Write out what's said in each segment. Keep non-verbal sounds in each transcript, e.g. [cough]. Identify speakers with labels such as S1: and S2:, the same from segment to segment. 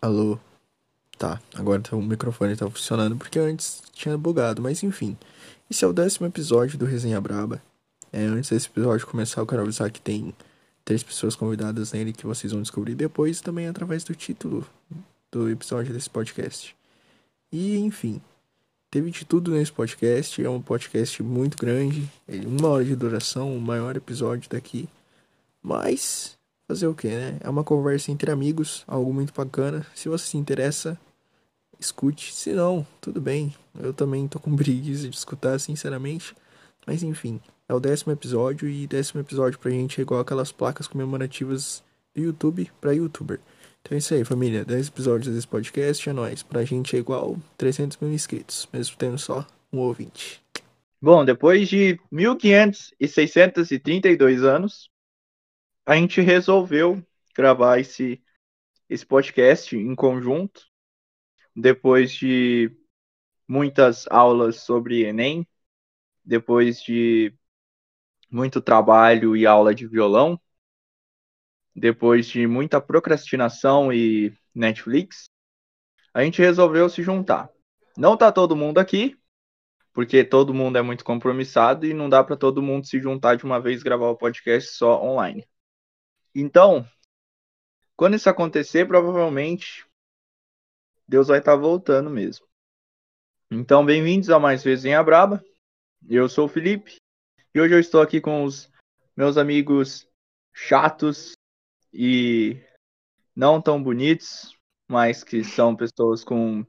S1: Alô? Tá, agora tá- o microfone tá funcionando porque antes tinha bugado, mas enfim. Esse é o décimo episódio do Resenha Braba. É, antes desse episódio começar, eu quero avisar que tem três pessoas convidadas nele que vocês vão descobrir depois, também através do título do episódio desse podcast. E enfim, teve de tudo nesse podcast. É um podcast muito grande, uma hora de duração, o maior episódio daqui. Mas fazer o que, né? É uma conversa entre amigos, algo muito bacana. Se você se interessa, escute. Se não, tudo bem. Eu também tô com [laughs] preguiça de escutar, sinceramente. Mas enfim, é o décimo episódio e décimo episódio pra gente é igual aquelas placas comemorativas do YouTube pra youtuber. Então é isso aí, família. 10 episódios desse podcast é nóis. Pra gente é igual 300 mil inscritos, mesmo tendo só um ouvinte.
S2: Bom, depois de 1532 anos, a gente resolveu gravar esse, esse podcast em conjunto. Depois de muitas aulas sobre Enem, depois de muito trabalho e aula de violão, depois de muita procrastinação e Netflix, a gente resolveu se juntar. Não tá todo mundo aqui, porque todo mundo é muito compromissado e não dá para todo mundo se juntar de uma vez e gravar o podcast só online. Então, quando isso acontecer, provavelmente Deus vai estar voltando mesmo. Então, bem-vindos a mais Resenha Braba. Eu sou o Felipe e hoje eu estou aqui com os meus amigos chatos e não tão bonitos, mas que são pessoas com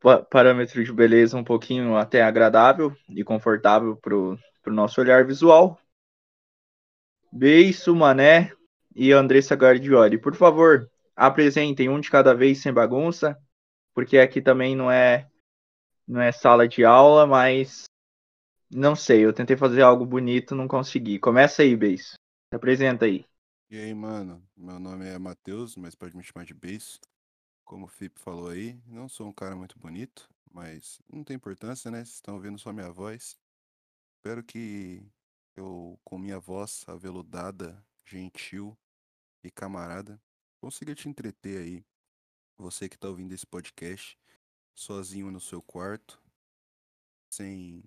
S2: pa- parâmetro de beleza um pouquinho até agradável e confortável pro, pro nosso olhar visual. Beiço, Mané e Andressa Guardioli. Por favor, apresentem um de cada vez sem bagunça, porque aqui também não é não é sala de aula, mas não sei, eu tentei fazer algo bonito, não consegui. Começa aí, Beiço. Se apresenta aí.
S3: E aí, mano, meu nome é Matheus, mas pode me chamar de Beiço. Como o Felipe falou aí, não sou um cara muito bonito, mas não tem importância, né? Vocês estão ouvindo só minha voz. Espero que eu, com minha voz aveludada, gentil e camarada, consiga te entreter aí. Você que tá ouvindo esse podcast sozinho no seu quarto, sem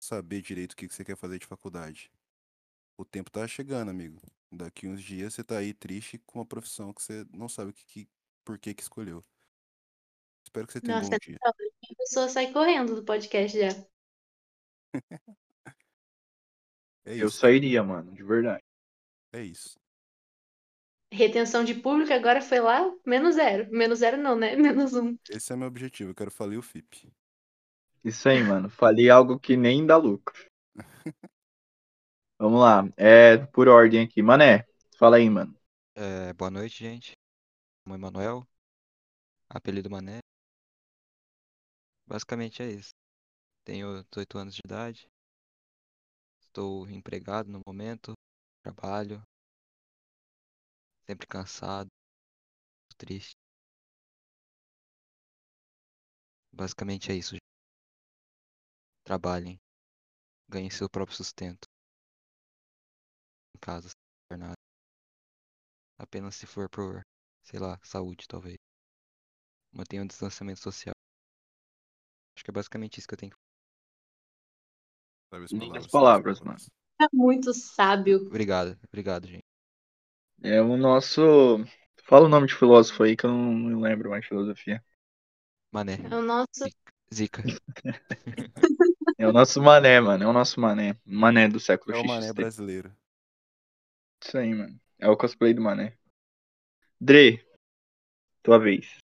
S3: saber direito o que você quer fazer de faculdade. O tempo tá chegando, amigo. Daqui uns dias você tá aí triste com uma profissão que você não sabe o que, que- por que que escolheu. Espero que você tenha um
S4: Nossa,
S3: bom dia.
S4: a pessoa sai correndo do podcast já. [laughs]
S3: É
S2: Eu sairia, mano, de verdade.
S3: é isso.
S4: Retenção de público agora foi lá, menos zero. Menos zero não, né? [laughs] Menos um.
S3: Esse é meu objetivo, eu quero falir o FIP.
S2: Isso aí, mano. Falei algo que nem dá lucro. [laughs] Vamos lá. É por ordem aqui. Mané, fala aí, mano.
S5: É, boa noite, gente. Meu nome é Manuel, apelido Mané. Basicamente é isso. Tenho 18 anos de idade. Estou empregado no momento. Trabalho. Sempre cansado. Triste. Basicamente é isso. gente. Trabalhem. Ganhem seu próprio sustento. Em casa, sem fazer nada. Apenas se for por, sei lá, saúde, talvez. Mantenha o distanciamento social. Acho que é basicamente isso que eu tenho que
S2: Lindas
S3: palavras, as
S4: É muito sábio.
S5: Obrigado, obrigado, gente.
S2: É o nosso. Fala o nome de filósofo aí que eu não, não lembro mais de filosofia.
S5: Mané.
S4: É o nosso.
S5: Zica. [laughs]
S2: É o nosso mané, mano. É o nosso mané. Mané do século
S3: É o mané brasileiro.
S2: Isso aí, mano. É o cosplay do mané. Dre, tua vez.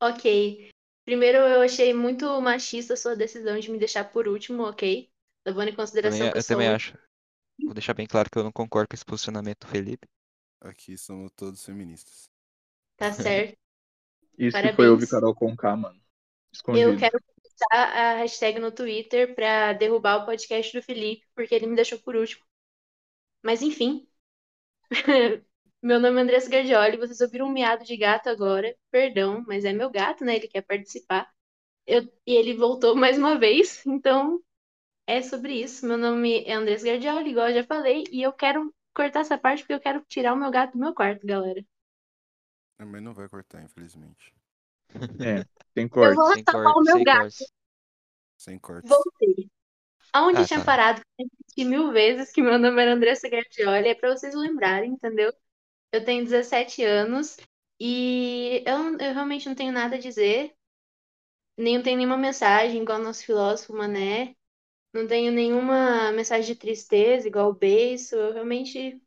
S4: Ok. Primeiro, eu achei muito machista a sua decisão de me deixar por último, ok? Levando em consideração
S5: Também,
S4: que eu
S5: eu
S4: sou.
S5: também acho. Vou deixar bem claro que eu não concordo com esse posicionamento do Felipe.
S3: Aqui somos todos feministas.
S4: Tá [laughs] certo.
S2: Isso que
S4: Parabéns.
S2: foi ouvir Carol Conká, mano. Escondido.
S4: Eu quero postar a hashtag no Twitter pra derrubar o podcast do Felipe, porque ele me deixou por último. Mas enfim. [laughs] Meu nome é Andressa Gardioli, vocês ouviram um miado de gato agora. Perdão, mas é meu gato, né? Ele quer participar. Eu- E ele voltou mais uma vez, então é sobre isso. Meu nome é Andressa Gardioli, igual eu já falei, e eu quero cortar essa parte porque eu quero tirar o meu gato do meu quarto, galera.
S3: Mas não vai cortar, infelizmente.
S2: É, tem
S4: Eu
S2: corte.
S4: vou
S5: Sem
S4: tapar o
S5: corte,
S4: meu
S5: sem
S4: gato.
S5: cortes.
S3: Sem cortes.
S4: Voltei. Aonde
S5: Ah,
S4: eu tinha
S5: tá.
S4: parado, eu repeti mil vezes que meu nome era Andressa Gardioli, é pra vocês lembrarem, entendeu? Eu tenho 17 anos e eu, eu realmente não tenho nada a dizer. Nem tenho nenhuma mensagem, igual o nosso filósofo Mané. Não tenho nenhuma mensagem de tristeza, igual o Beiço. Eu realmente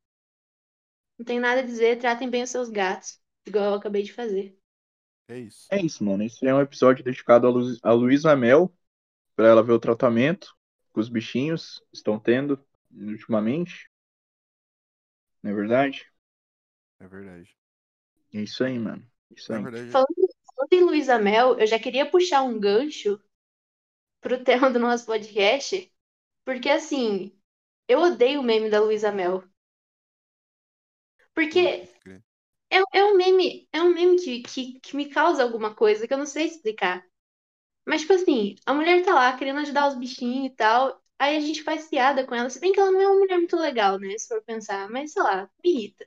S4: não tenho nada a dizer. Tratem bem os seus gatos, igual eu acabei de fazer.
S3: É isso.
S2: É isso, mano. Esse é um episódio dedicado a, Lu a Luísa Mel, pra ela ver o tratamento que os bichinhos estão tendo ultimamente. Não é verdade?
S3: É verdade.
S2: É isso aí, mano. Isso
S3: Na
S2: aí.
S3: verdade,
S4: Falando, falando em Luísa Mel, eu já queria puxar um gancho pro tema do nosso podcast, porque assim, eu odeio o meme da Luísa Mel. Porque é, é um meme, é um meme que, que, que me causa alguma coisa que eu não sei explicar. Mas, tipo assim, a mulher tá lá querendo ajudar os bichinhos e tal. Aí a gente faz piada com ela. Se bem que ela não é uma mulher muito legal, né? Se for pensar. Mas, sei lá, me irrita.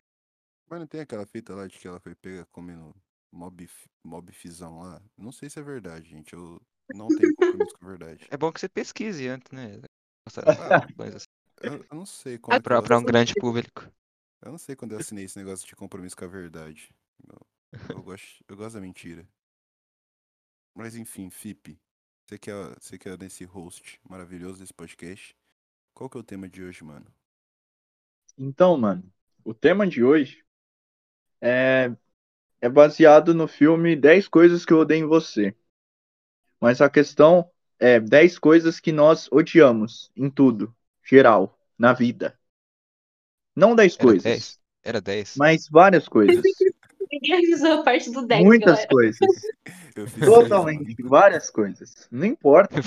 S3: Mas não tem aquela fita lá de que ela foi pega comendo mob, mob fizão lá? Não sei se é verdade, gente. Eu não tenho compromisso com a verdade.
S5: É bom que você pesquise antes, né?
S3: Ah, [laughs]
S5: assim.
S3: Eu, eu não sei quando que
S5: Pra,
S3: eu
S5: pra um grande público.
S3: Eu não sei quando eu assinei esse negócio de compromisso com a verdade. Eu, eu gosto, eu gosto da mentira. Mas enfim, Fip, você que, é, você que é nesse host maravilhoso desse podcast, qual que é o tema de hoje, mano?
S2: Então, mano, o tema de hoje é, é baseado no filme 10 Coisas que eu odeio em você. Mas a questão é 10 coisas que nós odiamos em tudo, geral, na vida. Não 10
S5: Era
S2: coisas,
S5: 10? Era 10?
S2: mas várias coisas.
S4: Ninguém avisou a parte do 10,
S2: Muitas
S4: galera.
S2: coisas. [laughs]
S3: Eu fiz
S2: Totalmente, várias coisas. Não importa,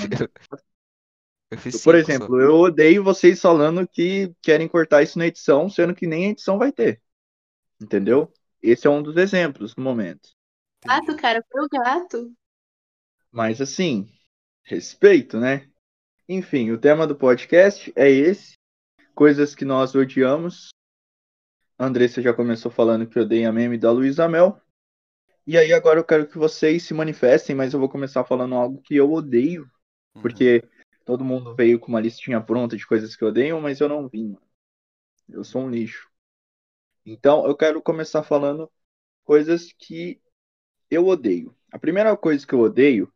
S5: Eu, fiz cinco
S2: Por
S5: só.
S2: exemplo, eu odeio vocês falando que querem cortar isso na edição, sendo que nem a edição vai ter. Entendeu? Esse é um dos exemplos no momento.
S4: Gato, cara, foi o gato.
S2: Mas assim, respeito, né? Enfim, o tema do podcast é esse. Coisas que nós odiamos. A Andressa já começou falando que odeia meme da Luísa Mel. E aí agora eu quero que vocês se manifestem, mas eu vou começar falando algo que eu odeio,
S3: Uhum.
S2: porque todo mundo veio com uma listinha pronta de coisas que eu odeio, mas eu não vim, mano. Eu sou um lixo. Então eu quero começar falando coisas que eu odeio. A primeira coisa que eu odeio,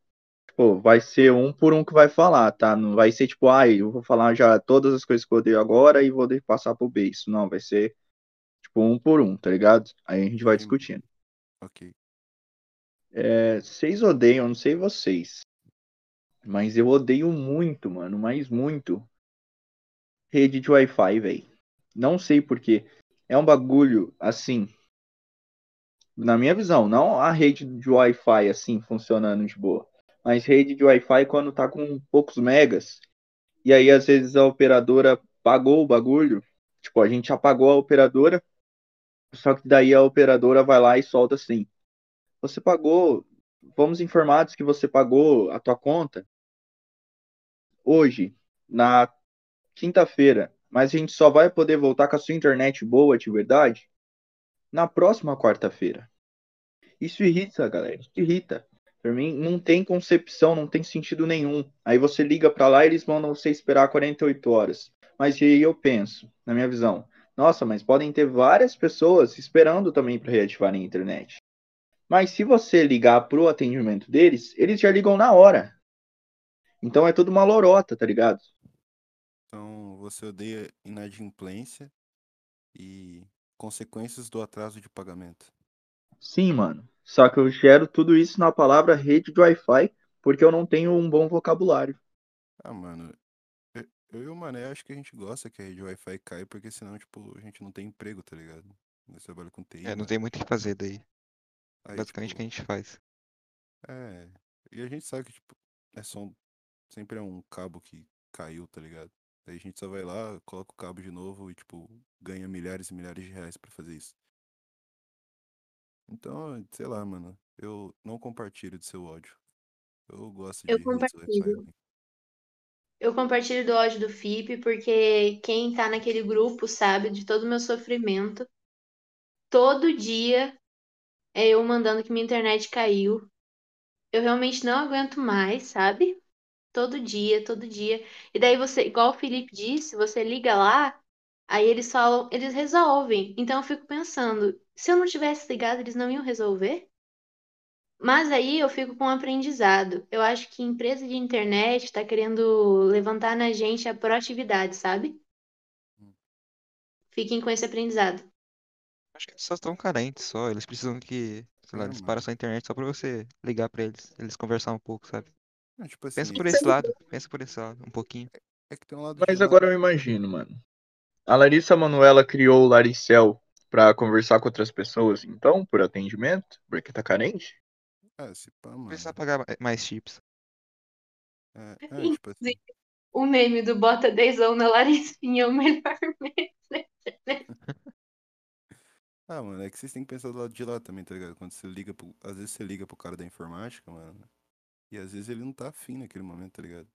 S2: tipo, vai ser um por um que vai falar, tá? Não vai ser tipo, ai, eu vou falar já todas as coisas que eu odeio agora e vou passar pro beijo. Não, vai ser tipo um por um, tá ligado? Aí a gente vai discutindo.
S3: Ok.
S2: É, vocês odeiam, não sei vocês, mas eu odeio muito, mano, mas muito. Rede de Wi-Fi, velho. Não sei porquê. É um bagulho assim. Na minha visão, não a rede de Wi-Fi assim funcionando de boa, mas rede de Wi-Fi quando tá com poucos megas. E aí às vezes a operadora pagou o bagulho. Tipo, a gente apagou a operadora, só que daí a operadora vai lá e solta assim. Você pagou, fomos informados que você pagou a tua conta hoje, na quinta-feira, mas a gente só vai poder voltar com a sua internet boa de verdade na próxima quarta-feira. Isso irrita, galera, isso irrita. Pra mim, não tem concepção, não tem sentido nenhum. Aí você liga pra lá e eles mandam você esperar 48 horas. Mas aí eu penso, na minha visão, nossa, mas podem ter várias pessoas esperando também para reativarem a internet. Mas se você ligar pro atendimento deles, eles já ligam na hora. Então é tudo uma lorota, tá ligado?
S3: Então você odeia inadimplência e consequências do atraso de pagamento.
S2: Sim, mano. Só que eu gero tudo isso na palavra rede de Wi-Fi porque eu não tenho um bom vocabulário.
S3: Ah, mano, eu, eu e o Mané acho que a gente gosta que a rede Wi-Fi cai, porque senão, tipo, a gente não tem emprego, tá ligado? Nós trabalhamos com TI,
S5: É, não
S3: mano.
S5: tem muito o que fazer daí.
S3: Aí,
S5: Basicamente o
S3: tipo,
S5: que a gente faz.
S3: É, e a gente sabe que, tipo, é só um, sempre é um cabo que caiu, tá ligado? Daí a gente só vai lá, coloca o cabo de novo e, tipo, ganha milhares e milhares de reais pra fazer isso. Então, sei lá, mano, eu não compartilho do seu ódio. Eu gosto de
S4: Eu
S3: redes
S4: compartilho. Eu compartilho do ódio do FIP porque quem tá naquele grupo sabe de todo o meu sofrimento. Todo dia é eu mandando que minha internet caiu. Eu realmente não aguento mais, sabe? Todo dia, todo dia. E daí você, igual o Felipe disse, você liga lá, aí eles falam, eles resolvem. Então eu fico pensando, se eu não tivesse ligado, eles não iam resolver? Mas aí eu fico com um aprendizado. Eu acho que empresa de internet está querendo levantar na gente a proatividade, sabe?
S3: Hum.
S4: Fiquem com esse aprendizado.
S5: Acho que eles só estão carentes, só. Eles precisam que, sei lá,
S3: É,
S5: eles param sua internet só pra você ligar pra eles, eles conversar um pouco, sabe?
S3: Não, tipo assim,
S5: Pensa por esse lado, pensa por esse lado, um pouquinho.
S3: é que tem um lado
S2: Mas agora eu imagino, mano. A Larissa Manoela criou o Laricel pra conversar com outras pessoas, então, por atendimento? Porque tá carente?
S3: É, se pá, mano.
S5: Precisa pagar ma- mais chips.
S3: É, é, tipo assim.
S4: O meme do bota 10 na Laricinha é o melhor [laughs] meme. [laughs]
S3: Ah, mano, é que vocês têm que pensar do lado de lá também, tá ligado? Quando você liga pro. Às vezes você liga pro cara da informática, mano. E às vezes ele não tá afim naquele momento, tá ligado?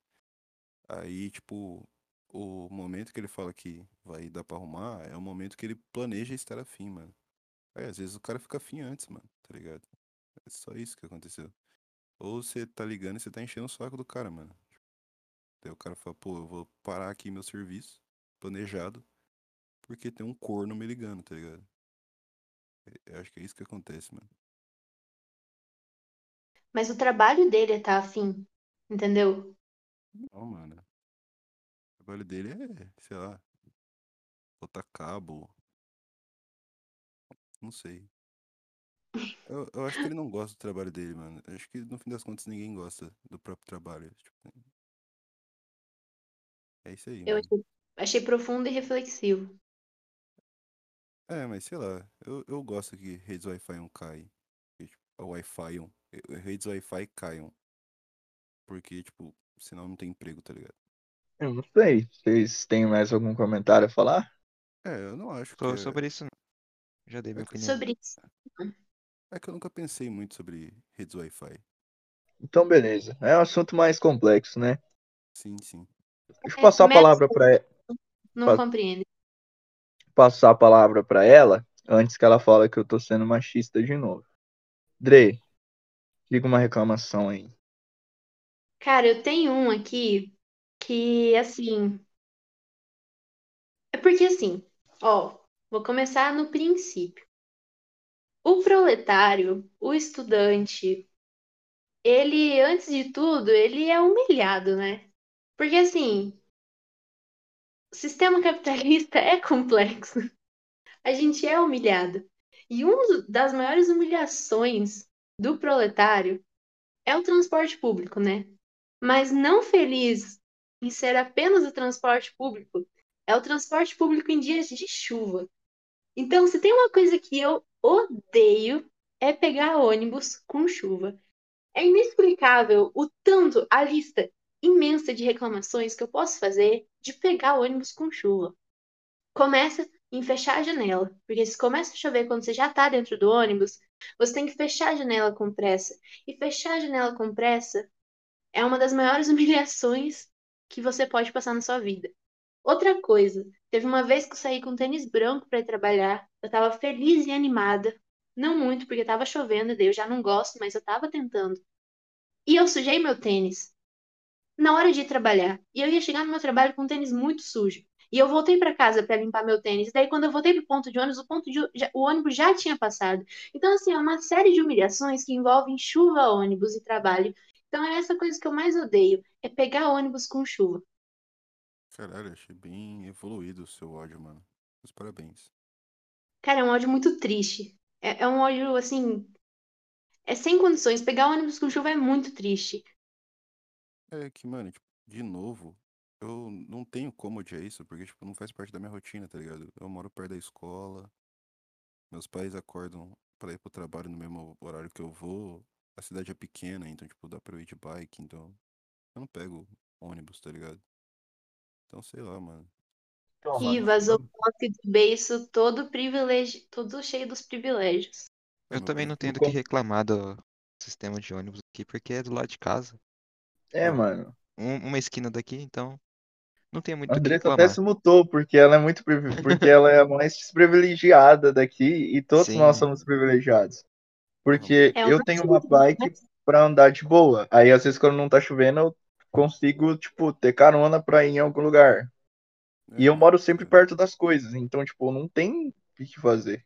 S3: Aí, tipo, o momento que ele fala que vai dar pra arrumar é o momento que ele planeja estar afim, mano. Aí às vezes o cara fica afim antes, mano, tá ligado? É só isso que aconteceu. Ou você tá ligando e você tá enchendo o saco do cara, mano. Daí o cara fala, pô, eu vou parar aqui meu serviço, planejado, porque tem um corno me ligando, tá ligado? É- Eu acho que é isso que acontece, mano.
S4: Mas o trabalho dele é tá afim, entendeu?
S3: Não, mano. O trabalho dele é, sei lá, botar cabo. Não sei. Eu, eu acho que ele não gosta do trabalho dele, mano. Eu acho que no fim das contas ninguém gosta do próprio trabalho. Tipo, é isso aí,
S4: Eu achei, achei profundo e reflexivo.
S3: É, mas sei lá, eu, eu gosto que redes Wi-Fi não caem. Tipo, Wi-Fi, um- eh, redes Wi-Fi caiam. Porque, tipo, senão não tem emprego, tá ligado?
S2: Eu não sei. Vocês têm mais algum comentário a falar?
S3: É, eu não acho que
S5: So-
S3: é,
S5: Sobre isso, não. Já dei minha opinião.
S4: Sobre isso.
S3: é que eu nunca pensei muito sobre redes Wi-Fi.
S2: Então, beleza. É um assunto mais complexo, né?
S3: Sim, sim.
S2: Deixa eu passar a palavra pra,
S4: Não
S2: Pa-
S4: compreende.
S2: passar a palavra pra ela antes que ela fale que eu tô sendo machista de novo. Dre, diga uma reclamação aí.
S4: Cara, eu tenho um aqui que, assim. É porque, assim, ó, vou começar no princípio. O proletário, o estudante, ele, antes de tudo, ele é humilhado, né? Porque, assim, o sistema capitalista é complexo. A gente é humilhado. E uma das maiores humilhações do proletário é o transporte público, né? Mas não feliz em ser apenas o transporte público, é o transporte público em dias de chuva. Então, se tem uma coisa que eu odeio, é pegar ônibus com chuva. É inexplicável o tanto, a lista imensa de reclamações que eu posso fazer de pegar ônibus com chuva. Começa em fechar a janela, porque se começa a chover quando você já está dentro do ônibus, você tem que fechar a janela com pressa. E fechar a janela com pressa é uma das maiores [laughs] humilhações que você pode passar na sua vida. Outra coisa, teve uma vez que eu saí com tênis branco para ir trabalhar, eu tava feliz e animada, não muito porque tava chovendo, daí eu já não gosto, mas eu tava tentando. E eu sujei meu tênis na hora de ir trabalhar. E eu ia chegar no meu trabalho com um tênis muito sujo. E eu voltei para casa para limpar meu tênis. Daí, quando eu voltei pro ponto de ônibus, o, ponto de, o ônibus já tinha passado. Então, assim, é uma série de humilhações que envolvem chuva, ônibus e trabalho. Então, é essa coisa que eu mais odeio: é pegar ônibus com chuva.
S3: Caralho, achei bem evoluído o seu ódio, mano. Meus parabéns.
S4: Cara, é um ódio muito triste. É, é um ódio, assim. É sem condições. Pegar ônibus com chuva é muito triste.
S3: É que, mano, tipo, de novo, eu não tenho como odiar isso, porque, tipo, não faz parte da minha rotina, tá ligado? Eu moro perto da escola, meus pais acordam pra ir pro trabalho no mesmo horário que eu vou, a cidade é pequena, então, tipo, dá pra eu ir de bike, então eu não pego ônibus, tá ligado? Então, sei lá, mano.
S4: E vazou o toque do beiço todo privilégio, todo cheio dos privilégios.
S3: É,
S5: Eu também não tenho do que reclamar do sistema de ônibus aqui, porque é do lado de casa.
S2: É, mano.
S5: Um- uma esquina daqui, então não tem muito
S2: A
S5: que
S2: Andressa até
S5: reclamar.
S2: se mutou, porque ela é muito porque ela é a mais desprivilegiada daqui e todos
S5: Sim.
S2: nós somos privilegiados. Porque
S4: É um
S2: eu tenho uma bike pra andar de boa. Aí às vezes quando não tá chovendo, eu consigo, tipo, ter carona pra ir em algum lugar. E eu
S3: É,
S2: moro sempre perto das coisas, então, tipo, não tem o que fazer.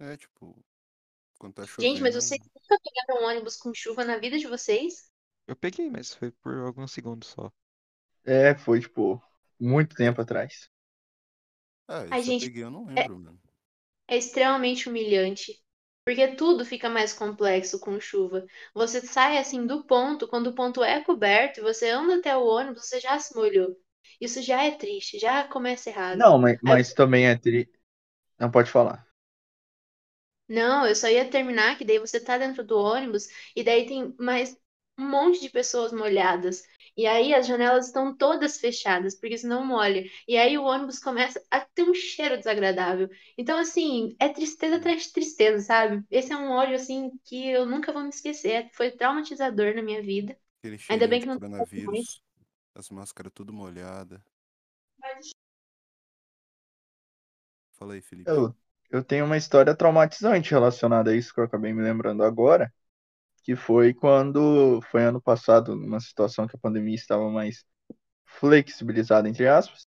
S3: É, tipo, quando tá chovendo.
S4: Gente, mas vocês nunca pegaram um ônibus com chuva na vida de vocês?
S5: Eu peguei, mas foi por alguns segundos só.
S2: É, foi, tipo, muito tempo atrás.
S3: Ah,
S4: Ai,
S3: isso eu
S4: gente,
S3: peguei, eu não lembro, mano.
S4: É extremamente humilhante. Porque tudo fica mais complexo com chuva. Você sai assim do ponto, quando o ponto é coberto e você anda até o ônibus, você já se molhou. Isso já é triste, já começa errado.
S2: Não, mas, mas também é tri... Não pode falar.
S4: Não, eu só ia terminar que daí você tá dentro do ônibus e daí tem mais um monte de pessoas molhadas. E aí as janelas estão todas fechadas, porque senão molha. E aí o ônibus começa a ter um cheiro desagradável. Então, assim, é tristeza atrás de tristeza, sabe? Esse é um ódio, assim, que eu nunca vou me esquecer. Foi traumatizador na minha vida.
S3: Aquele
S4: Ainda bem que não
S3: coronavírus. As máscaras tudo molhadas. Fala aí, Felipe.
S2: Eu, eu tenho uma história traumatizante relacionada a isso que eu acabei me lembrando agora, que foi quando foi ano passado, numa situação que a pandemia estava mais flexibilizada, entre aspas,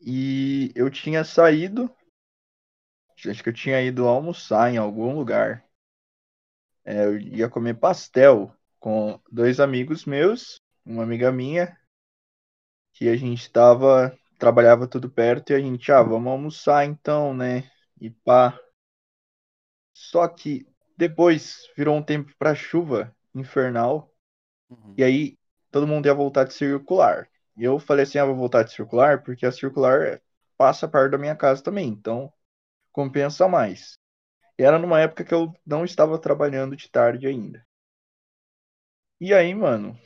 S2: e eu tinha saído, acho que eu tinha ido almoçar em algum lugar. É, eu ia comer pastel com dois amigos meus, uma amiga minha, que a gente tava, trabalhava tudo perto, e a gente, ah, vamos almoçar então, né? E pá. Só que depois virou um tempo pra chuva infernal,
S3: Uhum.
S2: e aí todo mundo ia voltar de circular. E eu falei assim, ah, vou voltar de circular, porque a circular passa perto da minha casa também, então compensa mais. E era numa época que eu não estava trabalhando de tarde ainda. E aí, mano,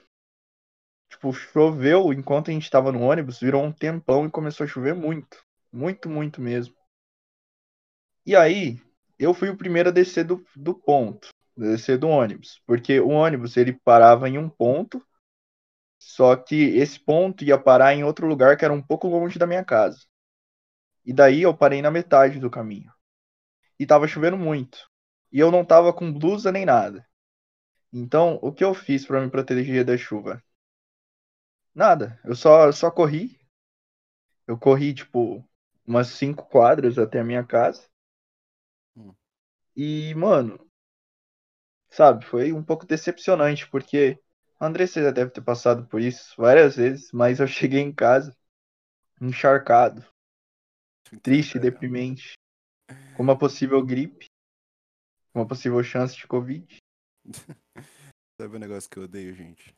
S2: tipo, choveu enquanto a gente tava no ônibus, virou um tempão e começou a chover muito. Muito, muito mesmo. E aí, eu fui o primeiro a descer do, do ponto, descer do ônibus, porque o ônibus ele parava em um ponto, só que esse ponto ia parar em outro lugar que era um pouco longe da minha casa. E daí eu parei na metade do caminho. E tava chovendo muito. E eu não tava com blusa nem nada. Então, o que eu fiz para me proteger da chuva? Nada. Eu só, eu só corri. Eu corri, tipo, umas cinco quadras até a minha casa. E, mano, sabe, foi um pouco decepcionante, porque André, você já deve ter passado por isso várias vezes, mas eu [laughs] cheguei em casa encharcado, triste,
S3: Caramba.
S2: deprimente, com uma possível gripe, uma possível chance de Covid. [laughs]
S3: Sabe o negócio que eu odeio, gente?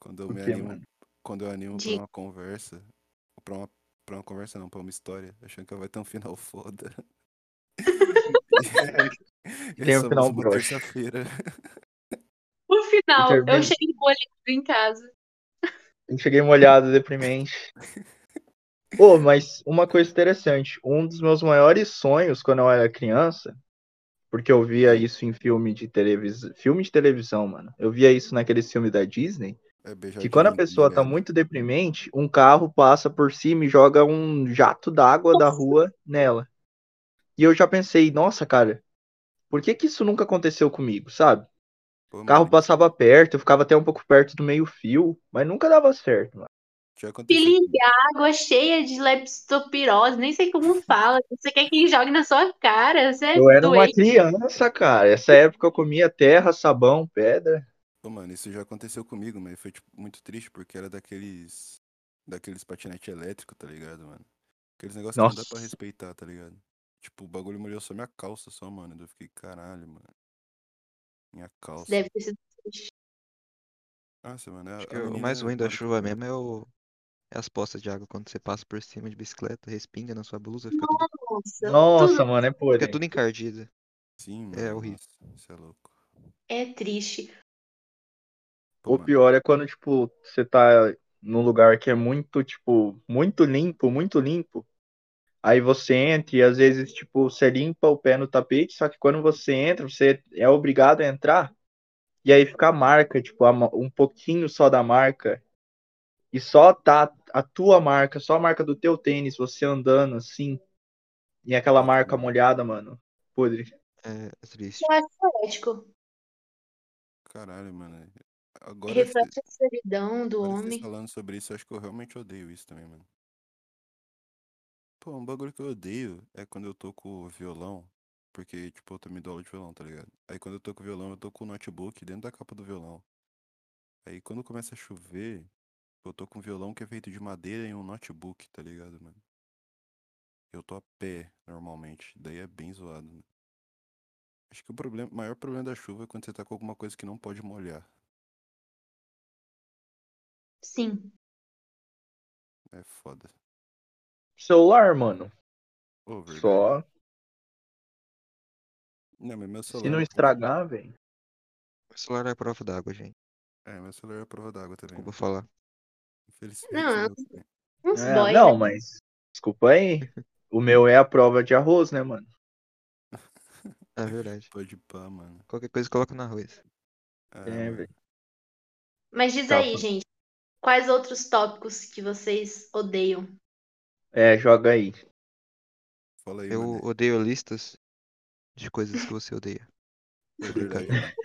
S3: Quando eu me
S2: quê,
S3: animo,
S2: mano?
S3: quando eu animo pra uma conversa, pra uma, pra uma conversa não, pra uma história, achando que vai ter um final [laughs] foda. E [laughs]
S2: Tem
S3: somos
S2: final broxa.
S3: terça-feira.
S4: No final, eu
S2: termino-
S4: cheguei molhado em casa.
S2: Eu cheguei molhado, deprimente. [laughs] Pô, mas uma coisa interessante, um dos meus maiores sonhos quando eu era criança, porque eu via isso em filme de televisão, filme de televisão, mano. Eu via isso naqueles filmes da Disney,
S3: É
S2: que quando a pessoa tá
S3: velho.
S2: muito deprimente, um carro passa por cima e joga um jato d'água da rua nela. E eu já pensei, nossa, cara, por que que isso nunca aconteceu comigo, sabe?
S3: Pô,
S2: O carro
S3: mano,
S2: passava perto, eu ficava até um pouco perto do meio-fio, mas nunca dava certo, mano.
S3: já aconteceu
S4: Felipe,
S3: comigo.
S4: a água cheia de leptopirose, nem sei como fala. Você quer que jogue na sua cara? Você é
S2: Eu era uma
S4: doente.
S2: criança, cara. Essa época eu comia terra, sabão, pedra.
S3: Pô, mano, isso já aconteceu comigo, mas foi tipo, muito triste porque era daqueles. Daqueles patinete elétrico, tá ligado, mano? Aqueles negócios que não dá pra respeitar, tá ligado? Tipo, o bagulho molhou só minha calça só, mano. Eu fiquei, caralho, mano. Minha calça.
S4: Deve ter sido triste.
S3: Nossa, mano. A,
S5: Acho
S3: a
S5: que o mais ruim da chuva mesmo é, o... é as poças de água. Quando você passa por cima de bicicleta, respinga na sua blusa, fica tudo,
S4: Nossa,
S2: Nossa,
S4: tudo
S2: mano, é
S5: fica
S2: podre.
S5: tudo encardido.
S3: Sim,
S5: É
S3: mano.
S5: horrível.
S3: Nossa, isso é louco.
S4: é triste.
S3: Pô,
S2: O
S3: mano.
S2: pior é quando, tipo, você tá num lugar que é muito, tipo, muito limpo, muito limpo. Aí você entra e às vezes, tipo, você limpa o pé no tapete, só que quando você entra, você é obrigado a entrar. E aí fica a marca, tipo, um pouquinho só da marca. E só tá a tua marca, só a marca do teu tênis, você andando assim. E aquela marca molhada, mano. Podre.
S5: É triste.
S4: Eu acho poético.
S3: Caralho, mano. Agora,
S4: Reflete a solidão do homem.
S3: falando sobre isso, acho que eu realmente odeio isso também, mano. Pô, um bagulho que eu odeio é quando eu toco violão. Porque, tipo, eu também dou aula de violão, tá ligado? Aí quando eu toco violão, eu toco o notebook dentro da capa do violão. Aí quando começa a chover, eu tô com um violão que é feito de madeira e um notebook, tá ligado, mano? Eu tô a pé, normalmente. Daí é bem zoado, né? Acho que o problema, o maior problema da chuva é quando você tá com alguma coisa que não pode molhar.
S4: Sim.
S3: É foda.
S2: Celular, mano. Só.
S3: Não, mas meu celular.
S2: Se não
S3: é
S2: estragar, velho.
S5: O celular é prova d'água, gente.
S3: É, meu celular é prova d'água também.
S5: Desculpa falar.
S3: Infelizmente.
S4: Não. Uns
S2: É,
S4: boy,
S2: não,
S4: né?
S2: mas. Desculpa aí. O meu é a prova de arroz, né, mano?
S5: É verdade.
S3: Pode pá, mano.
S5: Qualquer coisa coloca no arroz.
S3: É,
S2: É, velho.
S4: Mas diz
S2: Tá,
S4: aí, gente. Quais outros tópicos que vocês odeiam?
S2: É, joga aí.
S3: Fala aí,
S5: Eu
S3: mano.
S5: odeio listas de coisas que você odeia.
S3: É mano.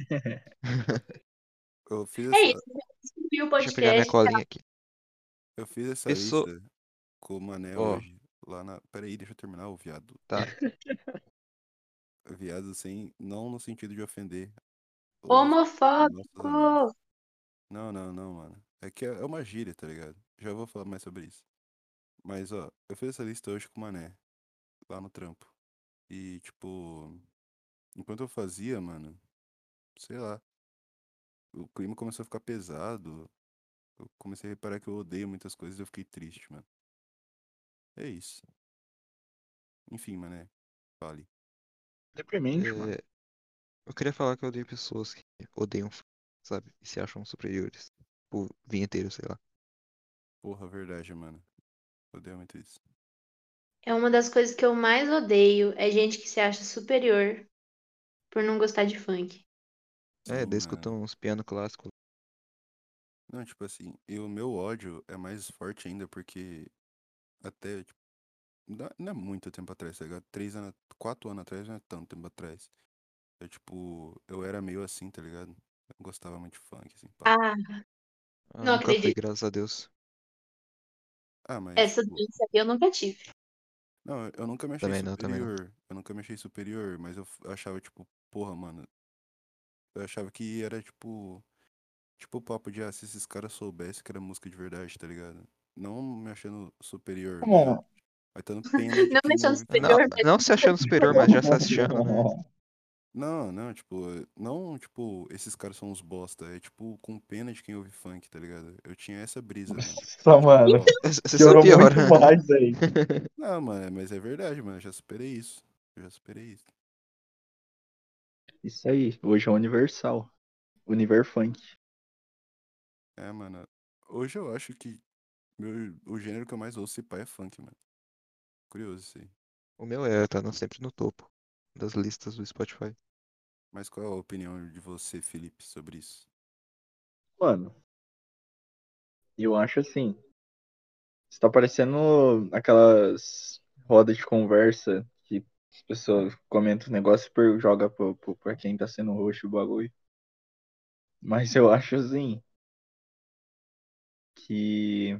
S3: [laughs] Eu fiz
S4: É
S3: essa,
S4: isso. Descobri o
S5: Deixa eu pegar minha
S4: podcast.
S5: colinha aqui.
S3: eu fiz essa
S5: Pessoa-
S3: lista com o Mané
S5: Ó.
S3: hoje. Lá na. Pera aí, deixa eu terminar o viado.
S5: Tá. [laughs]
S3: Viado sem. Não no sentido de ofender.
S4: Homofóbico.
S3: Não, não, não, mano. É que é é uma gíria, tá ligado? Já vou falar mais sobre isso. Mas, ó, eu fiz essa lista hoje com o Mané. Lá no trampo. E, tipo. Enquanto eu fazia, mano. Sei lá. O clima começou a ficar pesado. Eu comecei a reparar que eu odeio muitas coisas e eu fiquei triste, mano. É isso. Enfim, mané. Fale.
S2: Deprimente, mano.
S5: É, eu queria falar que eu odeio pessoas que odeiam, sabe? E se acham superiores. Tipo, vinheteiro, sei lá.
S3: Porra, verdade, mano. Odeio muito isso.
S4: É uma das coisas que eu mais odeio. É gente que se acha superior por não gostar de funk.
S5: É, daí escutam uns piano clássicos.
S3: Não, tipo assim, e o meu ódio é mais forte ainda porque até, tipo, não é- muito tempo atrás, tá ligado? Três anos, quatro anos atrás não é tanto tempo atrás. É tipo, eu era meio assim, tá ligado? Eu não gostava muito de funk, assim, pá.
S4: Ah,
S5: Ah,
S4: Não
S5: nunca fui,
S4: acredito.
S5: graças a Deus.
S3: Ah, mas,
S4: essa
S3: tipo,
S4: doença eu nunca tive.
S3: não, eu nunca me achei
S5: Também não, também não.
S3: superior. Eu nunca me achei superior, mas eu achava, tipo, porra, mano. Eu achava que era, tipo, tipo o papo de, ah, se esses caras soubessem que era música de verdade, tá ligado? Não me achando superior,
S2: É.
S3: mas tendo pena de
S4: Não me achando
S3: ouve falar.
S5: Não,
S4: superior, mas
S5: não se achando superior, mas já se achando, né? [laughs]
S3: Não, não, tipo, não, tipo, esses caras são uns bosta, é tipo, com pena de quem ouve funk, tá ligado? Eu tinha essa brisa, [laughs] mano.
S2: Só, mano.
S5: Você
S2: Piorou muito mais aí. [laughs]
S3: Não, mano, mas é verdade, mano, eu já superei isso. Eu já superei isso.
S2: Isso aí. Hoje é universal. Univer Funk.
S3: É, mano, hoje eu acho que meu, o gênero que eu mais ouço se pá é funk, mano. Curioso isso aí.
S5: O meu é, tá no- sempre no topo das listas do Spotify.
S3: Mas qual é a opinião de você, Felipe, sobre isso?
S2: Mano. Eu acho assim. Isso tá parecendo aquelas rodas de conversa que as pessoas comentam os negócios e joga pra quem tá sendo roxo o bagulho. Mas eu acho assim. Que.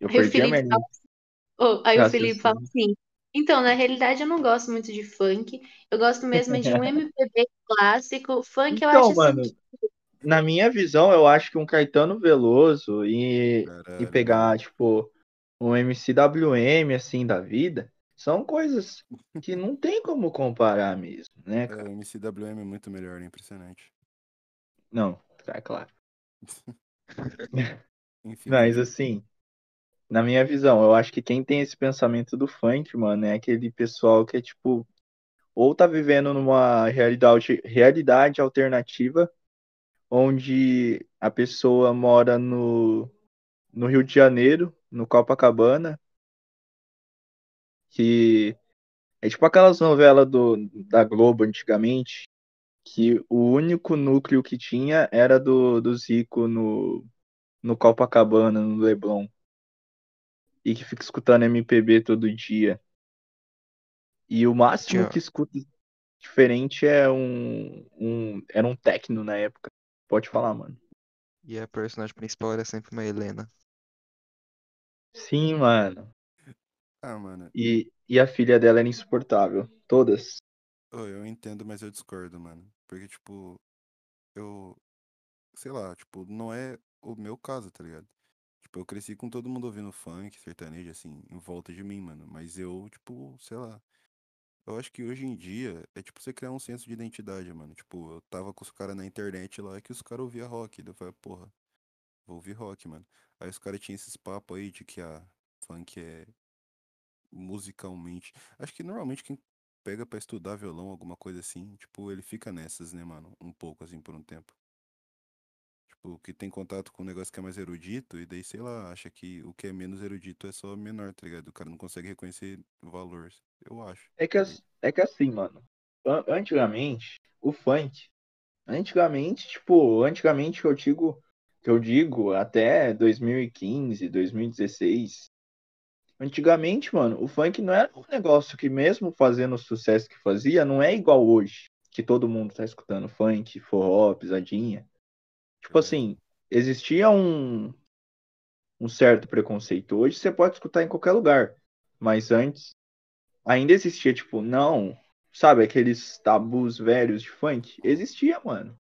S2: Eu
S4: Aí o
S2: perdi a minha
S4: fala, oh, aí o Felipe fala assim. Então, na realidade, eu não gosto muito de funk. Eu gosto mesmo é de um [laughs] MPB clássico. Funk eu
S2: Então,
S4: acho assim
S2: mano,
S4: que
S2: na minha visão, eu acho que um Caetano Veloso e, e pegar, tipo, um MCWM, assim, da vida, são coisas que não tem como comparar mesmo, né,
S3: É,
S2: cara?
S3: o MCWM é muito melhor, é impressionante.
S2: Não, é claro.
S3: Enfim, [laughs] [laughs]
S2: Mas, assim, na minha visão, eu acho que quem tem esse pensamento do funk, mano, é aquele pessoal que é, tipo, ou tá vivendo numa realidade, realidade alternativa, onde a pessoa mora no, no Rio de Janeiro, no Copacabana, que é tipo aquelas novelas do, da Globo antigamente, que o único núcleo que tinha era do, do Zico no, no Copacabana, no Leblon, e que fica escutando MPB todo dia. E o máximo
S5: Tinha-
S2: que escuta. diferente é um, um. Era um techno na época. Pode falar, mano.
S5: E a personagem principal era sempre uma Helena.
S2: Sim, mano.
S3: Ah, mano,
S2: E, e a filha dela era insuportável. Todas.
S3: ô, eu entendo, mas eu discordo, mano. Porque, tipo, eu. Sei lá, tipo, não é o meu caso, tá ligado? Tipo, eu cresci com todo mundo ouvindo funk, sertanejo, assim, em volta de mim, mano. Mas eu, tipo, sei lá. Eu acho que hoje em dia é tipo você criar um senso de identidade, mano. Tipo, eu tava com os caras na internet lá que os caras ouviam rock. Daí eu falei, porra, vou ouvir rock, mano. Aí os caras tinham esses papos aí de que a funk é musicalmente. Acho que normalmente quem pega pra estudar violão, alguma coisa assim, tipo, ele fica nessas, né, mano? Um pouco assim por um tempo. Tipo, que tem contato com um negócio que é mais erudito, e daí, sei lá, acha que o que é menos erudito é só menor, tá ligado? O cara não consegue reconhecer o valor. Eu acho.
S2: É que, é que assim, mano. an- Antigamente, o funk. Antigamente, tipo, antigamente que eu digo, que eu digo até 2015, 2016. Antigamente, mano, o funk não era um negócio que, mesmo fazendo o sucesso que fazia, não é igual hoje, que todo mundo tá escutando funk, forró, pisadinha. Tipo assim, existia um, um certo preconceito. Hoje você pode escutar em qualquer lugar, mas antes ainda existia, tipo, não, sabe, aqueles tabus velhos de funk? Existia, mano.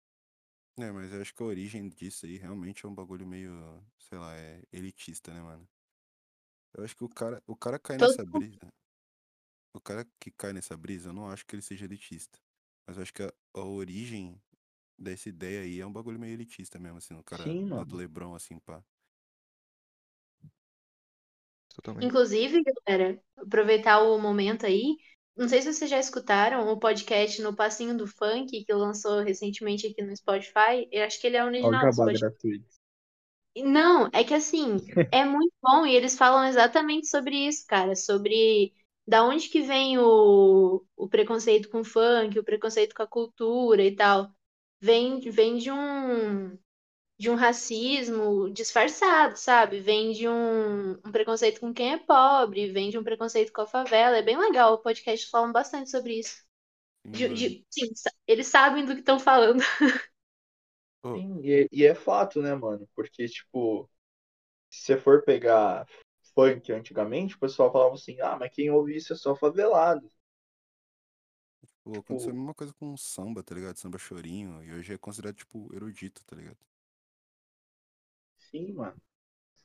S3: É, mas eu acho que a origem disso aí realmente é um bagulho meio, sei lá, é elitista, né, mano? Eu acho que o cara, o cara cai
S4: Todo
S3: nessa brisa. O cara que cai nessa brisa, eu não acho que ele seja elitista. Mas eu acho que a, a origem dessa ideia aí é um bagulho meio elitista mesmo, assim, o cara
S2: Sim,
S3: lá do Lebrão, assim, pá.
S5: Totalmente.
S4: Inclusive, galera, aproveitar o momento aí. Não sei se vocês já escutaram o podcast No Passinho do Funk, que lançou recentemente aqui no Spotify. Eu acho que ele é
S2: Olha o
S4: original do Spotify.
S2: gratuito.
S4: Não, é que assim, [laughs] é muito bom e eles falam exatamente sobre isso, cara, sobre da onde que vem o, o preconceito com o funk, o preconceito com a cultura e tal. Vem, vem de um de um racismo disfarçado, sabe? Vem de um, um preconceito com quem é pobre, vem de um preconceito com a favela. É bem legal, o podcast falam bastante sobre isso.
S3: Sim,
S4: De- de- sim, eles sabem do que estão falando. [laughs]
S2: Sim, e, é- e é fato, né, mano? Porque, tipo, se você for pegar funk antigamente, o pessoal falava assim, ah, mas quem ouve isso é só favelado.
S3: Pô, aconteceu a
S2: Tipo,
S3: mesma coisa com samba, tá ligado? Samba chorinho, e hoje é considerado, tipo, erudito, tá ligado?
S2: sim, mano.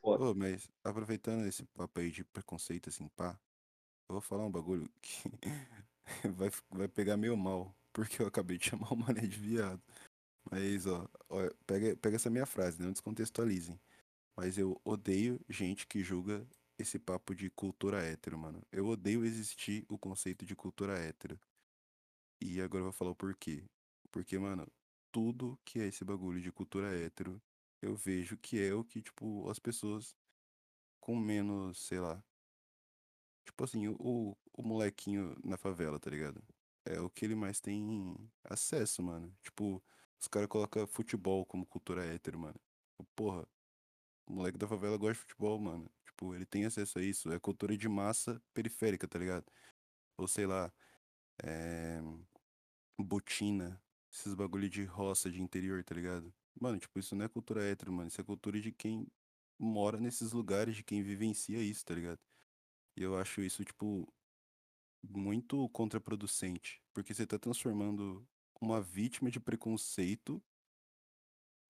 S2: Foda.
S3: Ô, mas aproveitando esse papo aí de preconceito, assim, pá, eu vou falar um bagulho [laughs] que vai, vai pegar meio mal, porque eu acabei de [laughs] chamar o mané de viado. Mas, ó, ó, pega, pega essa minha frase, não descontextualizem. Mas eu odeio gente que julga esse papo de cultura hétero, mano. Eu odeio existir o conceito de cultura hétero. E agora eu vou falar o porquê. Porque, mano, tudo que é esse bagulho de cultura hétero, eu vejo que é o que, tipo, as pessoas com menos, sei lá. Tipo assim, o, o, molequinho na favela, tá ligado? É o que ele mais tem acesso, mano. Tipo, os caras colocam futebol como cultura hétero, mano. Tipo, Porra, o moleque da favela gosta de futebol, mano. Tipo, ele tem acesso a isso. É cultura de massa periférica, tá ligado? Ou sei lá, é. Botina, esses bagulho de roça, de interior, tá ligado? Mano, tipo, isso não é cultura hétero, mano. Isso é cultura de quem mora nesses lugares, de quem vivencia isso, tá ligado? E eu acho isso, tipo, muito contraproducente. Porque você tá transformando uma vítima de preconceito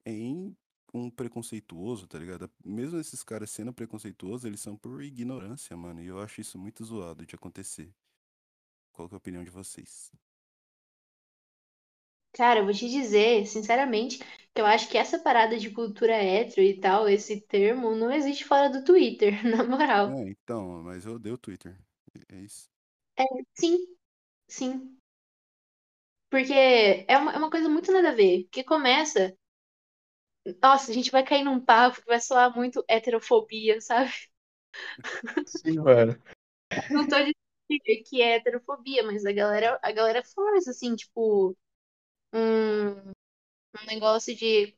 S3: em um preconceituoso, tá ligado? Mesmo esses caras sendo preconceituosos, eles são por ignorância, mano. E eu acho isso muito zoado de acontecer. Qual é a opinião de vocês?
S4: Cara, eu vou te dizer, sinceramente, que eu acho que essa parada de cultura hétero e tal, esse termo, não existe fora do Twitter, [laughs] na moral.
S3: É, então, mas eu odeio o Twitter. É isso.
S4: Sim, sim. Porque é uma, é uma coisa muito nada a ver. Que começa. Nossa, a gente vai cair num papo que vai soar muito heterofobia, sabe?
S2: Sim, mano.
S4: Não tô dizendo que é heterofobia, mas a galera, a galera faz, assim, tipo, um, um negócio de,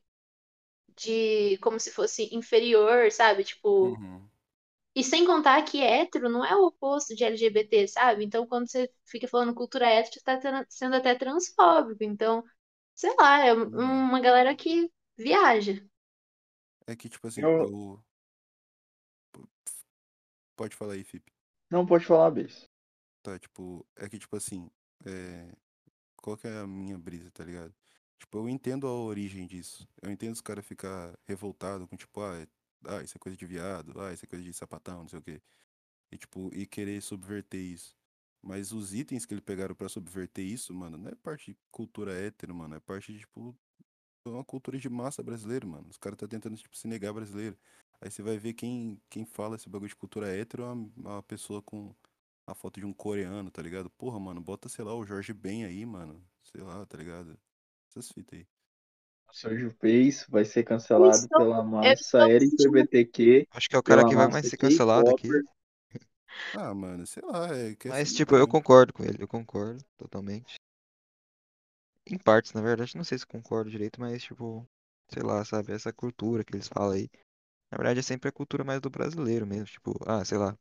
S4: de como se fosse inferior, sabe? Tipo,
S3: Uhum.
S4: E sem contar que hétero não é o oposto de LGBT, sabe? Então, quando você fica falando cultura hétero, você tá sendo até transfóbico. Então, sei lá, é um- uma galera que viaja.
S3: É que, tipo assim,
S2: Eu-
S3: eu. Pode falar aí, Felipe.
S2: Não pode falar, Bess.
S3: Tá, tipo, é que, tipo assim, é... qual que é a minha brisa, tá ligado? Tipo, eu entendo a origem disso. Eu entendo os caras ficar revoltados com, tipo, ah, é- ah, isso é coisa de viado, ah, isso é coisa de sapatão, não sei o quê. E, tipo, e querer subverter isso. Mas os itens que eles pegaram pra subverter isso, mano, não é parte de cultura hétero, mano. É parte de, tipo, uma cultura de massa brasileira, mano. Os caras tá tentando, tipo, se negar brasileiro. Aí você vai ver quem, quem fala esse bagulho de cultura hétero é uma, uma pessoa com a foto de um coreano, tá ligado? Porra, mano, bota, sei lá, o Jorge Ben aí, mano. Sei lá, tá ligado? Essas fitas aí.
S2: Sérgio Peix vai ser cancelado
S4: estou-
S2: pela
S4: eu
S2: massa
S4: me
S2: LGBTQ.
S5: Acho que é o cara que vai mais ser cancelado aqui.
S3: Ah, mano, sei lá, é que
S5: Mas,
S3: assim,
S5: tipo, eu
S3: mano.
S5: concordo com ele, eu concordo totalmente. Em partes, na verdade, não sei se concordo direito, mas, tipo, sei lá, sabe, essa cultura que eles falam aí. Na verdade, é sempre a cultura mais do brasileiro mesmo, tipo, ah, sei lá.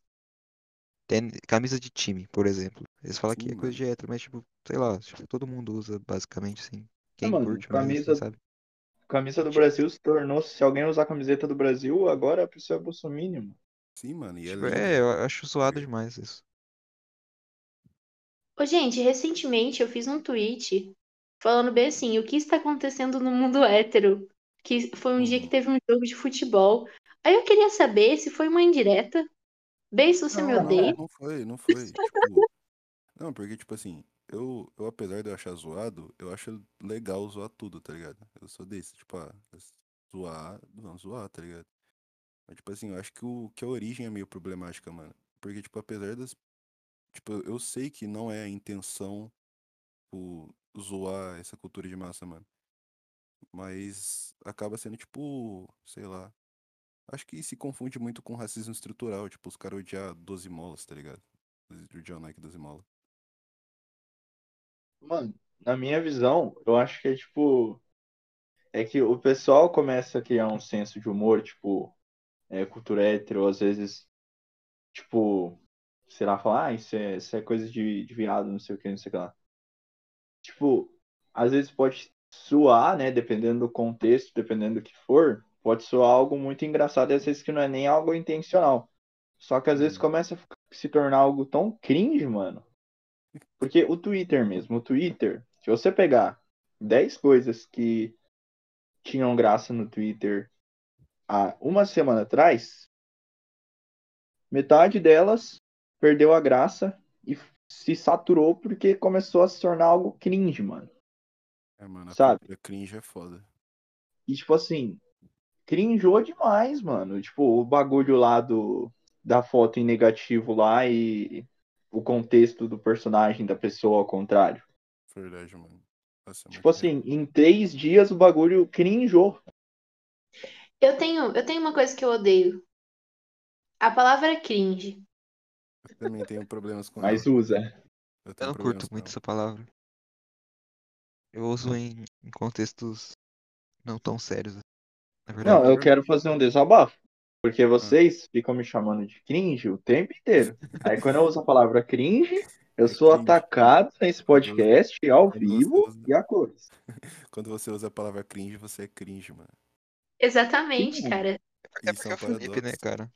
S5: Tênis- camisa de time, por exemplo. Eles falam que
S3: Sim,
S5: é coisa
S3: mano.
S5: de hétero, mas, tipo, sei lá, tipo, todo mundo usa basicamente, assim. Quem
S2: mano,
S5: curte mais, assim,
S2: camisa-
S5: sabe?
S2: Camisa do Brasil se tornou. Se alguém usar a camiseta do Brasil, agora a pessoa é bolsominion.
S3: Sim, mano, e é
S5: Tipo,
S3: lindo.
S5: é, eu acho zoado demais isso.
S4: Ô, gente, recentemente eu fiz um tweet falando bem assim, o que está acontecendo no mundo hétero? Que foi um dia que
S3: Uhum.
S4: teve um jogo de futebol. Aí eu queria saber se foi uma indireta. Bem, se você me
S3: Não,
S4: odeia.
S3: não, não foi, não foi. [laughs] Tipo, não, porque, tipo assim, eu, eu, apesar de eu achar zoado, eu acho legal zoar tudo, tá ligado? Eu sou desse, tipo, ah, zoar, não, zoar, tá ligado? Mas, tipo assim, eu acho que, o, que a origem é meio problemática, mano. Porque, tipo, apesar das. Tipo, eu sei que não é a intenção, tipo, zoar essa cultura de massa, mano. Mas acaba sendo, tipo, sei lá. Acho que se confunde muito com racismo estrutural, tipo, os caras odiar 12 molas, tá ligado? Odiar o Nike 12 molas.
S2: Mano, na minha visão, eu acho que é tipo. É que o pessoal começa a criar um senso de humor, tipo, é, cultura hétero, às vezes, tipo, sei lá, falar, ah, isso é, isso é coisa de, de viado, não sei o que, não sei o que lá. Tipo, às vezes pode soar, né, dependendo do contexto, dependendo do que for, pode soar algo muito engraçado e às vezes que não é nem algo intencional. Só que às vezes
S3: Uhum.
S2: começa a se tornar algo tão cringe, mano. Porque o Twitter mesmo, o Twitter, se você pegar 10 coisas que tinham graça no Twitter há uma semana atrás, metade delas perdeu a graça e se saturou porque começou a se tornar algo cringe, mano.
S3: É, mano, a
S2: Sabe?
S3: cringe é foda.
S2: E tipo assim, cringeou demais, mano. Tipo, o bagulho lá do da foto em negativo lá e o contexto do personagem da pessoa ao contrário.
S3: Verdade, mano. Nossa, é
S2: Tipo assim, em três dias o bagulho cringeou.
S4: Eu tenho, eu tenho uma coisa que eu odeio. A palavra cringe.
S3: Eu também tenho problemas com
S2: Mas
S3: ela.
S2: usa.
S3: Eu
S5: Eu não curto muito
S3: ela.
S5: essa palavra. Eu uso em, em contextos não tão sérios, verdade.
S2: Não, eu quero fazer um desabafo. Porque vocês ficam me chamando de cringe o tempo inteiro. [laughs] Aí quando eu uso a palavra cringe, eu
S3: É
S2: sou
S3: cringe.
S2: atacado nesse podcast ao
S3: quando você
S2: vivo
S3: usa-
S2: e a cores. [laughs]
S3: Quando você usa a palavra cringe, você é cringe, mano.
S4: Exatamente,
S2: Sim.
S4: cara.
S5: É porque
S3: é
S5: é
S3: um
S5: o Felipe, né, cara?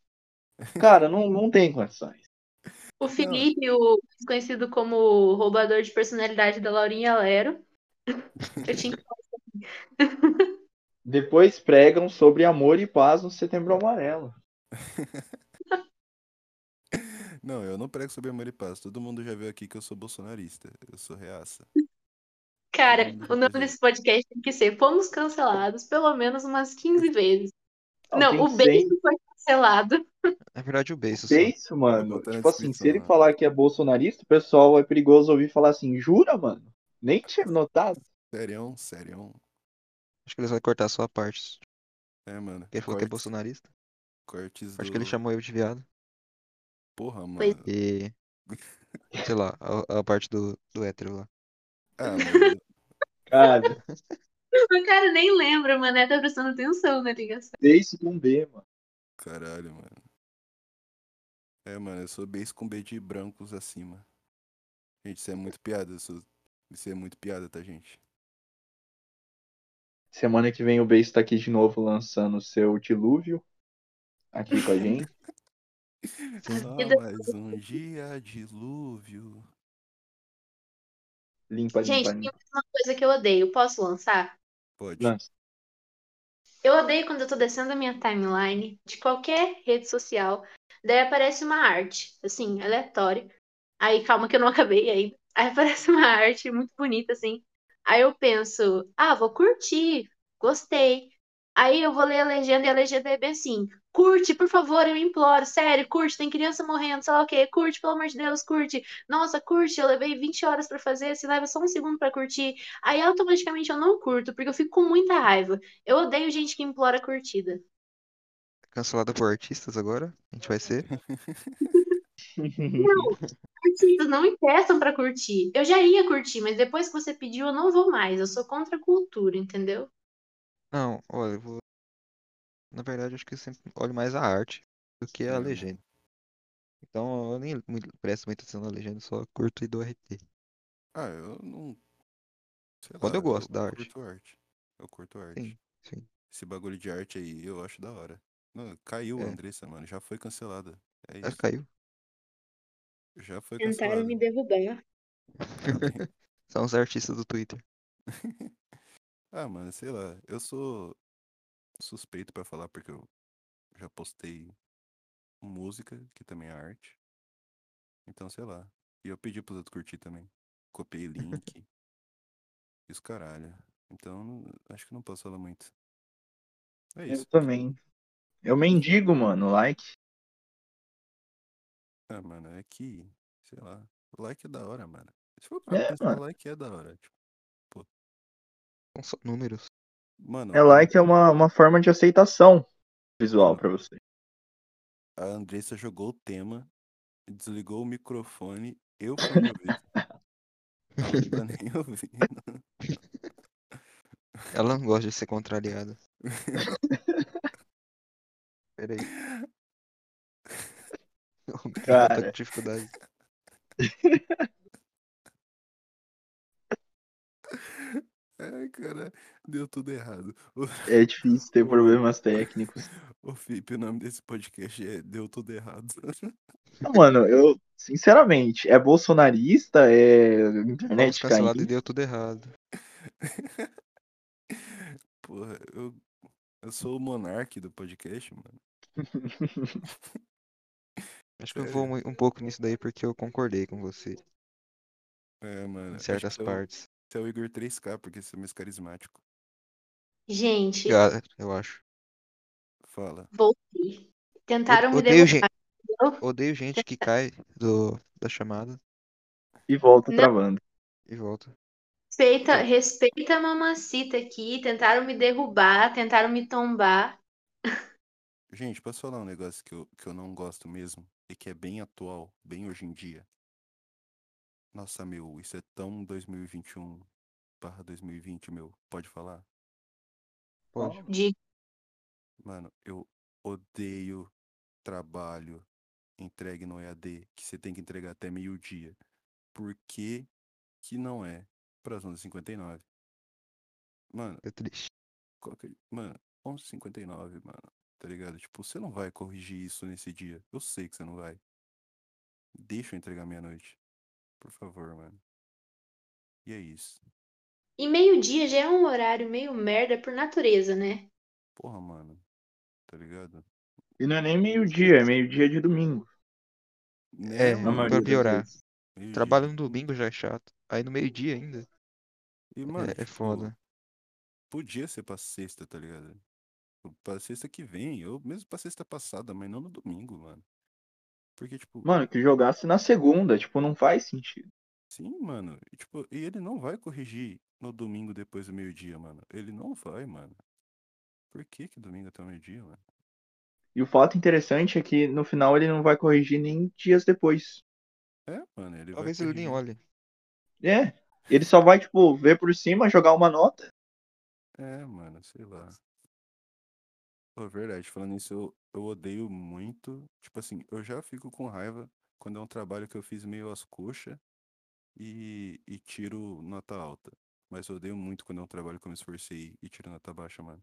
S2: Cara, não, não tem condições.
S4: O Felipe, o conhecido como roubador de personalidade da Laurinha Lero. [laughs] Eu tinha que
S2: Depois pregam sobre amor e paz no Setembro Amarelo. [laughs]
S3: Não, eu não prego sobre amor e paz. Todo mundo já viu aqui que eu sou bolsonarista. Eu sou reaça.
S4: Cara, o nome desse podcast tem que ser Fomos Cancelados pelo menos umas 15 [laughs] vezes.
S2: Não,
S4: o beijo foi cancelado.
S5: Na [laughs] verdade, o beijo
S2: isso, mano? Tipo assim, se ele
S3: né?
S2: falar que é bolsonarista, o pessoal é perigoso ouvir falar assim, jura, mano? Nem tinha notado.
S3: Serião, serião.
S5: Acho que eles vão cortar só a parte.
S3: É, mano.
S5: Ele falou que é bolsonarista.
S3: Cortes
S5: Acho
S3: do...
S5: que ele chamou eu de viado.
S3: Porra, mano.
S4: Pois-
S5: E. Sei lá, a, a parte do, do hétero lá.
S3: Ah, mano.
S2: Cara, [laughs]
S4: O cara nem lembra, o mané tá prestando atenção na ligação.
S2: deixe com B, mano.
S3: Caralho, mano. É, mano, eu sou base com B de brancos acima. Gente, isso é muito piada. sou- Isso é muito piada, tá, gente?
S2: Semana que vem o Base tá aqui de novo lançando o seu dilúvio. Aqui com a gente. [laughs]
S3: Só
S4: vida-
S3: mais um dia dilúvio.
S2: Limpa,
S4: Gente,
S2: limpa,
S4: tem
S2: limpa.
S4: uma coisa que eu odeio. Posso lançar?
S3: Pode.
S2: Lança.
S4: Eu odeio quando eu tô descendo a minha timeline de qualquer rede social. Daí aparece uma arte, assim, aleatória. Aí, calma que eu não [laughs] acabei ainda. Aí aparece uma arte muito bonita, assim. Aí eu penso, ah, vou curtir, gostei. Aí eu vou ler a legenda e a legenda é bem assim: curte, por favor, eu imploro, sério, curte, tem criança morrendo, sei lá o quê, curte, pelo amor de Deus, curte. Nossa, curte, eu levei 20 horas pra fazer, se leva só um segundo pra curtir. Aí automaticamente eu não curto, porque eu fico com muita raiva. Eu odeio gente que implora curtida.
S5: Cancelada por artistas agora? A gente vai ser? [laughs]
S4: Artistas [laughs] não me peçam pra curtir. Eu já ia curtir, mas depois que você pediu, eu não vou mais. Eu sou contra a cultura, entendeu?
S5: Não, olha, eu vou. Na verdade, acho que eu sempre olho mais a arte do que a
S3: É,
S5: legenda. Então eu nem presto muita atenção na legenda, só curto e dou RT.
S3: Ah, eu não. Sei
S5: Quando
S3: lá,
S5: eu gosto da arte.
S3: curto arte. Eu curto arte.
S5: Sim, sim.
S3: Esse bagulho de arte aí eu acho da hora. Não, caiu a
S5: É.
S3: Andressa, mano. Já foi cancelada. É
S5: Ah,
S3: isso.
S5: caiu.
S3: Já foi
S4: Tentaram
S3: cancelada.
S4: me derrubar. [laughs]
S5: São os artistas do Twitter. [laughs]
S3: Ah, mano, sei lá. Eu sou suspeito pra falar porque eu já postei música, que também é arte. Então, sei lá. E eu pedi pros outros curtir também. Copiei link. [laughs] Isso caralho. Então, acho que não posso falar muito. É
S2: Eu
S3: isso.
S2: também. Eu mendigo, mano, like.
S3: Ah, mano, é que, sei lá. O like é da hora, mano. Se for pra
S2: É,
S3: pensar,
S2: mano.
S3: o like é da hora. Tipo,
S5: São só números.
S3: mano,
S2: É like é uma, uma forma de aceitação visual
S3: Mano.
S2: pra você.
S3: a Andressa jogou o tema, desligou o microfone, eu fui ouvir. [laughs] Ela não tá nem [laughs] ouvindo.
S5: Ela não gosta de ser contrariada. [laughs] Pera [laughs] Ela tá
S2: Cara.
S5: com dificuldade. [laughs]
S3: Ai, cara, deu tudo errado. O,
S2: É difícil ter problemas técnicos. [laughs]
S3: o Felipe, o nome desse podcast é Deu Tudo Errado.
S2: Não, mano, eu, sinceramente, é bolsonarista, é internet
S5: e
S2: caindo.
S5: deu tudo errado.
S3: Porra, eu, eu sou o monarque do podcast, mano.
S5: Acho que eu vou mui- um pouco nisso daí porque eu concordei com você
S3: É, mano.
S5: em certas
S3: é
S5: partes.
S3: Você é o Igor 3K, porque você é mais carismático.
S4: Gente,
S5: Ah, Eu acho.
S3: Fala.
S4: voltei. Tentaram me
S5: Odeio
S4: derrubar. entendeu?
S5: Odeio gente que cai do, da chamada
S2: E volta
S4: Não.
S2: travando.
S5: e volta.
S4: Respeita,
S3: É.
S4: respeita a mamacita aqui. Tentaram me derrubar, tentaram me tombar.
S3: Gente, posso falar um negócio que eu, que eu não gosto mesmo? E que é bem atual, bem hoje em dia. Nossa, meu, isso é tão 2021 barra 2020, meu. Pode falar?
S5: Pode.
S4: De
S3: Mano, eu odeio trabalho entregue no EAD, que você tem que entregar até meio-dia. Por que que não é para as 11h59? Mano,
S5: É triste.
S3: qual que é- mano, 11h59, mano, tá ligado? Tipo, você não vai corrigir isso nesse dia. Eu sei que você não vai. Deixa eu entregar meia-noite. Por favor, mano. E é isso.
S4: E meio-dia já é um horário meio merda por natureza, né?
S3: Porra, mano. Tá ligado?
S2: E não é nem meio-dia, é meio-dia de domingo.
S5: É,
S2: maioria
S5: pra piorar. Trabalho no domingo já é chato. Aí no meio-dia ainda.
S3: E, mano,
S5: é, é
S3: tipo,
S5: foda.
S3: Podia ser pra sexta, tá ligado? Tipo, Pra sexta que vem, ou mesmo pra sexta passada, mas não no domingo, mano. Porque, tipo,
S2: Mano, que jogasse na segunda, tipo, não faz sentido.
S3: sim, mano. E, tipo, e ele não vai corrigir no domingo depois do meio-dia, mano. Ele não vai, mano. Por que que domingo até o meio-dia, mano?
S2: E o fato interessante é que no final ele não vai corrigir nem dias depois.
S3: É, mano, ele
S5: Talvez
S3: vai
S5: ele nem olhe.
S2: É. Ele só vai, tipo, ver por cima, jogar uma nota.
S3: É, mano, sei lá. Pô, verdade, falando nisso, eu, eu odeio muito. Tipo assim, eu já fico com raiva quando é um trabalho que eu fiz meio às coxas e, e tiro nota alta. Mas eu odeio muito quando é um trabalho que eu me esforcei e tiro nota baixa, mano.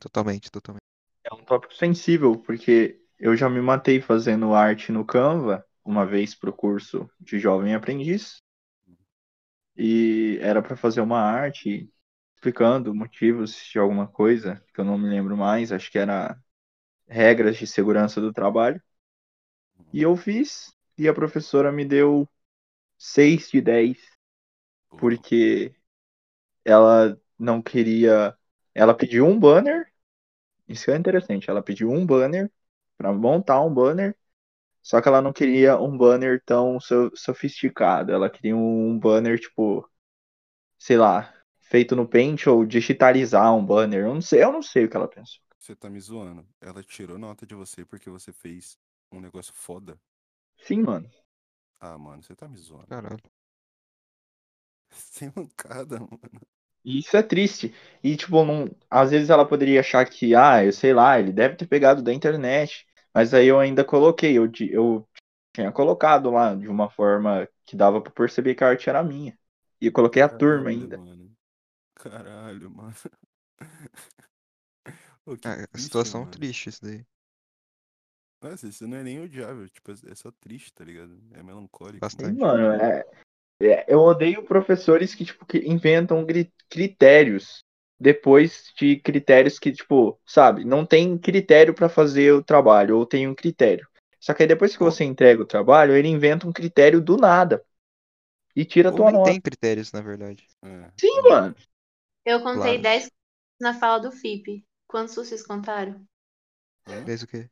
S5: Totalmente, totalmente.
S2: É um tópico sensível, porque eu já me matei fazendo arte no Canva uma vez pro curso de jovem aprendiz. E era para fazer uma arte explicando motivos de alguma coisa, que eu não me lembro mais, acho que era regras de segurança do trabalho. E eu fiz, e a professora me deu 6 de 10,
S3: Pô,
S2: porque ela não queria. Ela pediu um banner, isso é interessante, ela pediu um banner para montar um banner, só que ela não queria um banner tão so- sofisticado, ela queria um banner tipo, sei lá, feito no Paint ou digitalizar um banner, eu não sei, eu não sei o que ela pensou.
S3: Você tá me zoando. Ela tirou nota de você porque você fez um negócio foda.
S2: Sim, mano.
S3: Ah, mano, você tá me zoando.
S5: Caralho. [laughs]
S3: Sem mancada, mano.
S2: Isso é triste. E, tipo, não, às vezes ela poderia achar que, ah, eu sei lá, ele deve ter pegado da internet. Mas aí eu ainda coloquei, eu, eu tinha colocado lá de uma forma que dava pra perceber que a arte era minha. E eu coloquei a turma ainda.
S3: Mano. Caralho, mano. [laughs] Ô, que
S5: Ah,
S3: triste,
S5: situação
S3: mano.
S5: triste isso daí.
S3: Nossa, isso não é nem odiável, tipo, é só triste, tá ligado? É melancólico.
S2: Sim,
S5: Bastante.
S2: mano, é, é- eu odeio professores que, tipo, que inventam critérios depois de critérios que, tipo, sabe, não tem critério pra fazer o trabalho, ou tem um critério. Só que aí depois que você entrega o trabalho, ele inventa um critério do nada e tira a tua nota.
S5: tem critérios, na verdade.
S3: É,
S2: Sim, mano.
S4: Eu contei
S5: Claro.
S4: 10 na fala do FIP. Quantos vocês contaram?
S3: Hã?
S5: Desde o quê?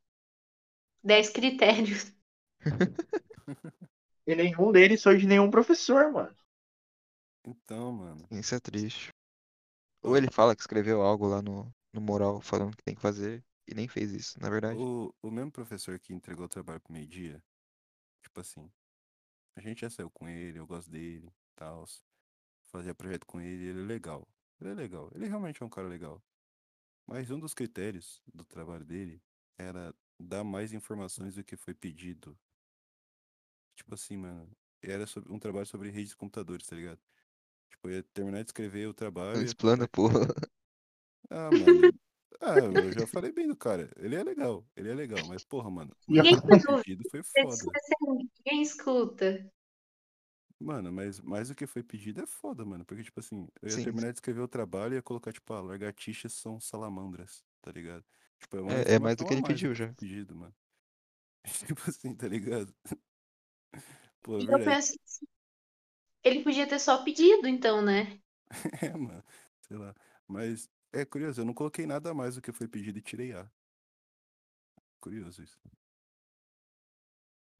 S4: 10 critérios. [laughs]
S2: E nenhum deles foi de nenhum professor, mano.
S3: Então, mano.
S5: Isso é triste. Ou ele fala que escreveu algo lá no, no moral falando que tem que fazer e nem fez isso, na verdade.
S3: O, o mesmo professor que entregou o trabalho pro meio-dia, tipo assim, a gente já saiu com ele, eu gosto dele, tal, fazia projeto com ele, ele é legal. Ele é legal, ele realmente é um cara legal. Mas um dos critérios do trabalho dele era dar mais informações do que foi pedido. Tipo assim, mano, era sobre, um trabalho sobre redes de computadores, tá ligado? Tipo, ia terminar de escrever o trabalho ia
S5: Explana, porra.
S3: Ah, mano. [laughs] Ah, eu já falei bem do cara. Ele é legal, ele é legal, mas porra, mano, o
S4: Ninguém
S3: foi foda.
S4: Ninguém escuta.
S3: Mano, mas mais do que foi pedido é foda, mano. Porque, tipo assim, eu ia
S5: Sim,
S3: terminar de escrever o trabalho e ia colocar, tipo, ah, lagartixas são salamandras, tá ligado? Tipo, é uma
S5: É- é mais do que ele pediu já.
S3: pedido, mano. [laughs] Tipo assim, tá ligado? Pô, é
S4: eu penso que ele podia ter só pedido, então, né? [laughs]
S3: É, mano. Sei lá. Mas é curioso, eu não coloquei nada mais do que foi pedido e tirei A. Curioso isso.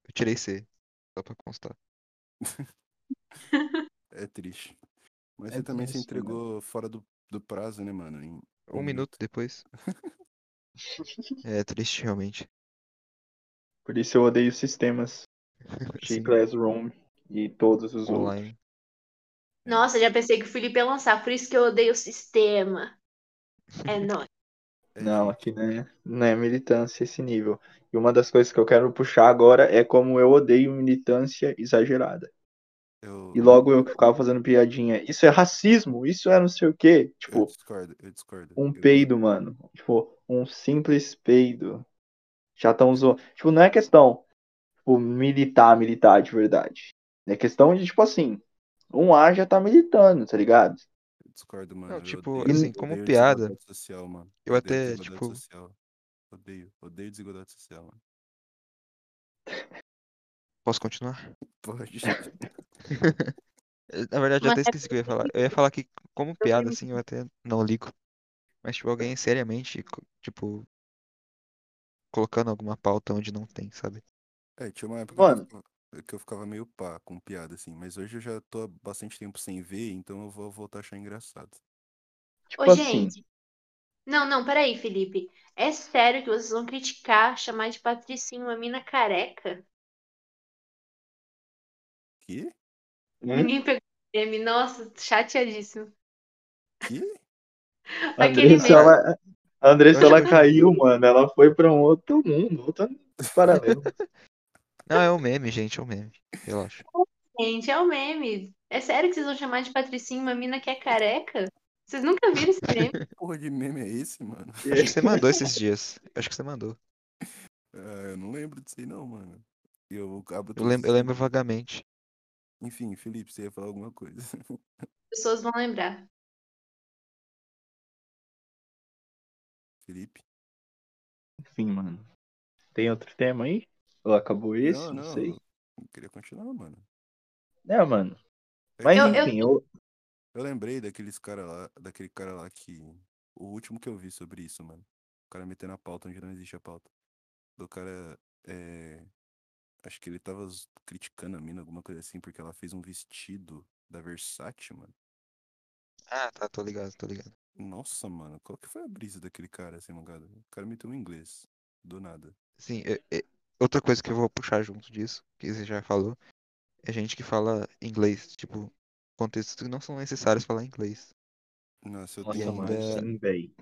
S5: Eu tirei C, só pra constar. [laughs]
S3: É triste. Mas
S2: É
S3: você também se
S2: né?
S3: entregou fora do, do prazo, né, mano? Em
S5: Um minuto depois. [laughs] É triste, realmente.
S2: Por isso eu odeio sistemas [laughs] de
S5: Sim,
S2: Classroom e todos os outros.
S5: online.
S4: Nossa, já pensei que o Felipe ia lançar, por isso que eu odeio o sistema. É [laughs] nóis.
S3: É,
S2: Não, aqui não é, não é militância esse nível. E uma das coisas que eu quero puxar agora é como eu odeio militância exagerada.
S3: Eu,
S2: E logo eu que ficava fazendo piadinha. Isso é racismo, isso é não sei o quê.
S3: eu
S2: Tipo,
S3: discordo, eu discordo.
S2: um
S3: Eu-
S2: peido, mano. Tipo, um simples peido. Já estão zoando. Tipo, não é questão, tipo, militar, militar de verdade. É questão de, tipo assim, um A já tá militando, tá ligado?
S3: eu discordo, mano.
S5: Não,
S3: eu
S5: tipo,
S3: odeio,
S5: assim,
S3: eu
S5: como
S3: odeio
S5: piada,
S3: social, mano.
S5: eu
S3: odeio
S5: até, tipo-
S3: social. Odeio, odeio desigualdade social, mano.
S5: Posso continuar? [laughs]
S3: Pode. [laughs]
S5: Na verdade, eu
S4: Mas
S5: até
S4: é
S5: esqueci o que eu ia falar. Eu ia falar que, como
S4: Eu
S5: piada, assim, eu até não ligo. Mas, tipo, alguém seriamente, tipo, colocando alguma pauta onde não tem, sabe?
S3: É, tinha uma época que eu,
S2: Mano.
S3: ficava, que eu ficava meio pá com piada, assim. Mas hoje eu já tô há bastante tempo sem ver, então eu vou voltar a achar engraçado.
S2: Tipo
S4: Ô,
S2: assim,
S4: gente. Não, não, peraí, Felipe. É sério que vocês vão criticar, chamar de patricinho uma mina careca?
S3: Que?
S2: Hum?
S4: Ninguém pegou o meme. Nossa, chateadíssimo.
S3: Que?
S2: a [laughs]
S4: Aquele
S2: Andressa,
S4: meme.
S2: ela, A Andressa,
S5: Eu acho
S2: ela caiu, mano. Ela foi pra um outro mundo, outro [laughs] paralelo.
S5: Não, é um meme, gente, é um meme. Relaxa.
S4: Gente, é o meme. É sério que vocês vão chamar de Patricinha uma mina que é careca? Vocês nunca viram esse meme? [laughs]
S3: Que porra de meme é esse, mano?
S5: Acho que você mandou esses dias. Acho que você mandou.
S3: Ah, eu não lembro disso aí não, mano. Eu, acabo
S5: Eu lembro, eu lembro vagamente.
S3: Enfim, Felipe, você ia falar alguma coisa.
S4: As pessoas vão lembrar.
S3: Felipe?
S2: Enfim, mano. Tem outro tema aí? Ou acabou esse?
S3: não,
S2: Não,
S3: não.
S2: sei.
S3: Eu queria continuar, mano.
S2: É, mano.
S3: É
S2: Mas
S4: Eu- eu-
S2: enfim, eu,
S3: Eu lembrei daqueles cara lá, daquele cara lá que. O último que eu vi sobre isso, mano. O cara metendo a pauta onde não existe a pauta. Do cara. É... Acho que ele tava criticando a mina, alguma coisa assim, porque ela fez um vestido da Versace, mano.
S5: Ah, tá, tô ligado, tô ligado.
S3: Nossa, mano, qual que foi a brisa daquele cara, assim, mangado? O cara meteu um inglês. Do nada.
S5: Sim, é- é- outra coisa que eu vou puxar junto disso, que você já falou, é gente que fala inglês, tipo, contextos que não são necessários falar inglês.
S3: Nossa, eu tenho.
S5: ainda-
S2: véi.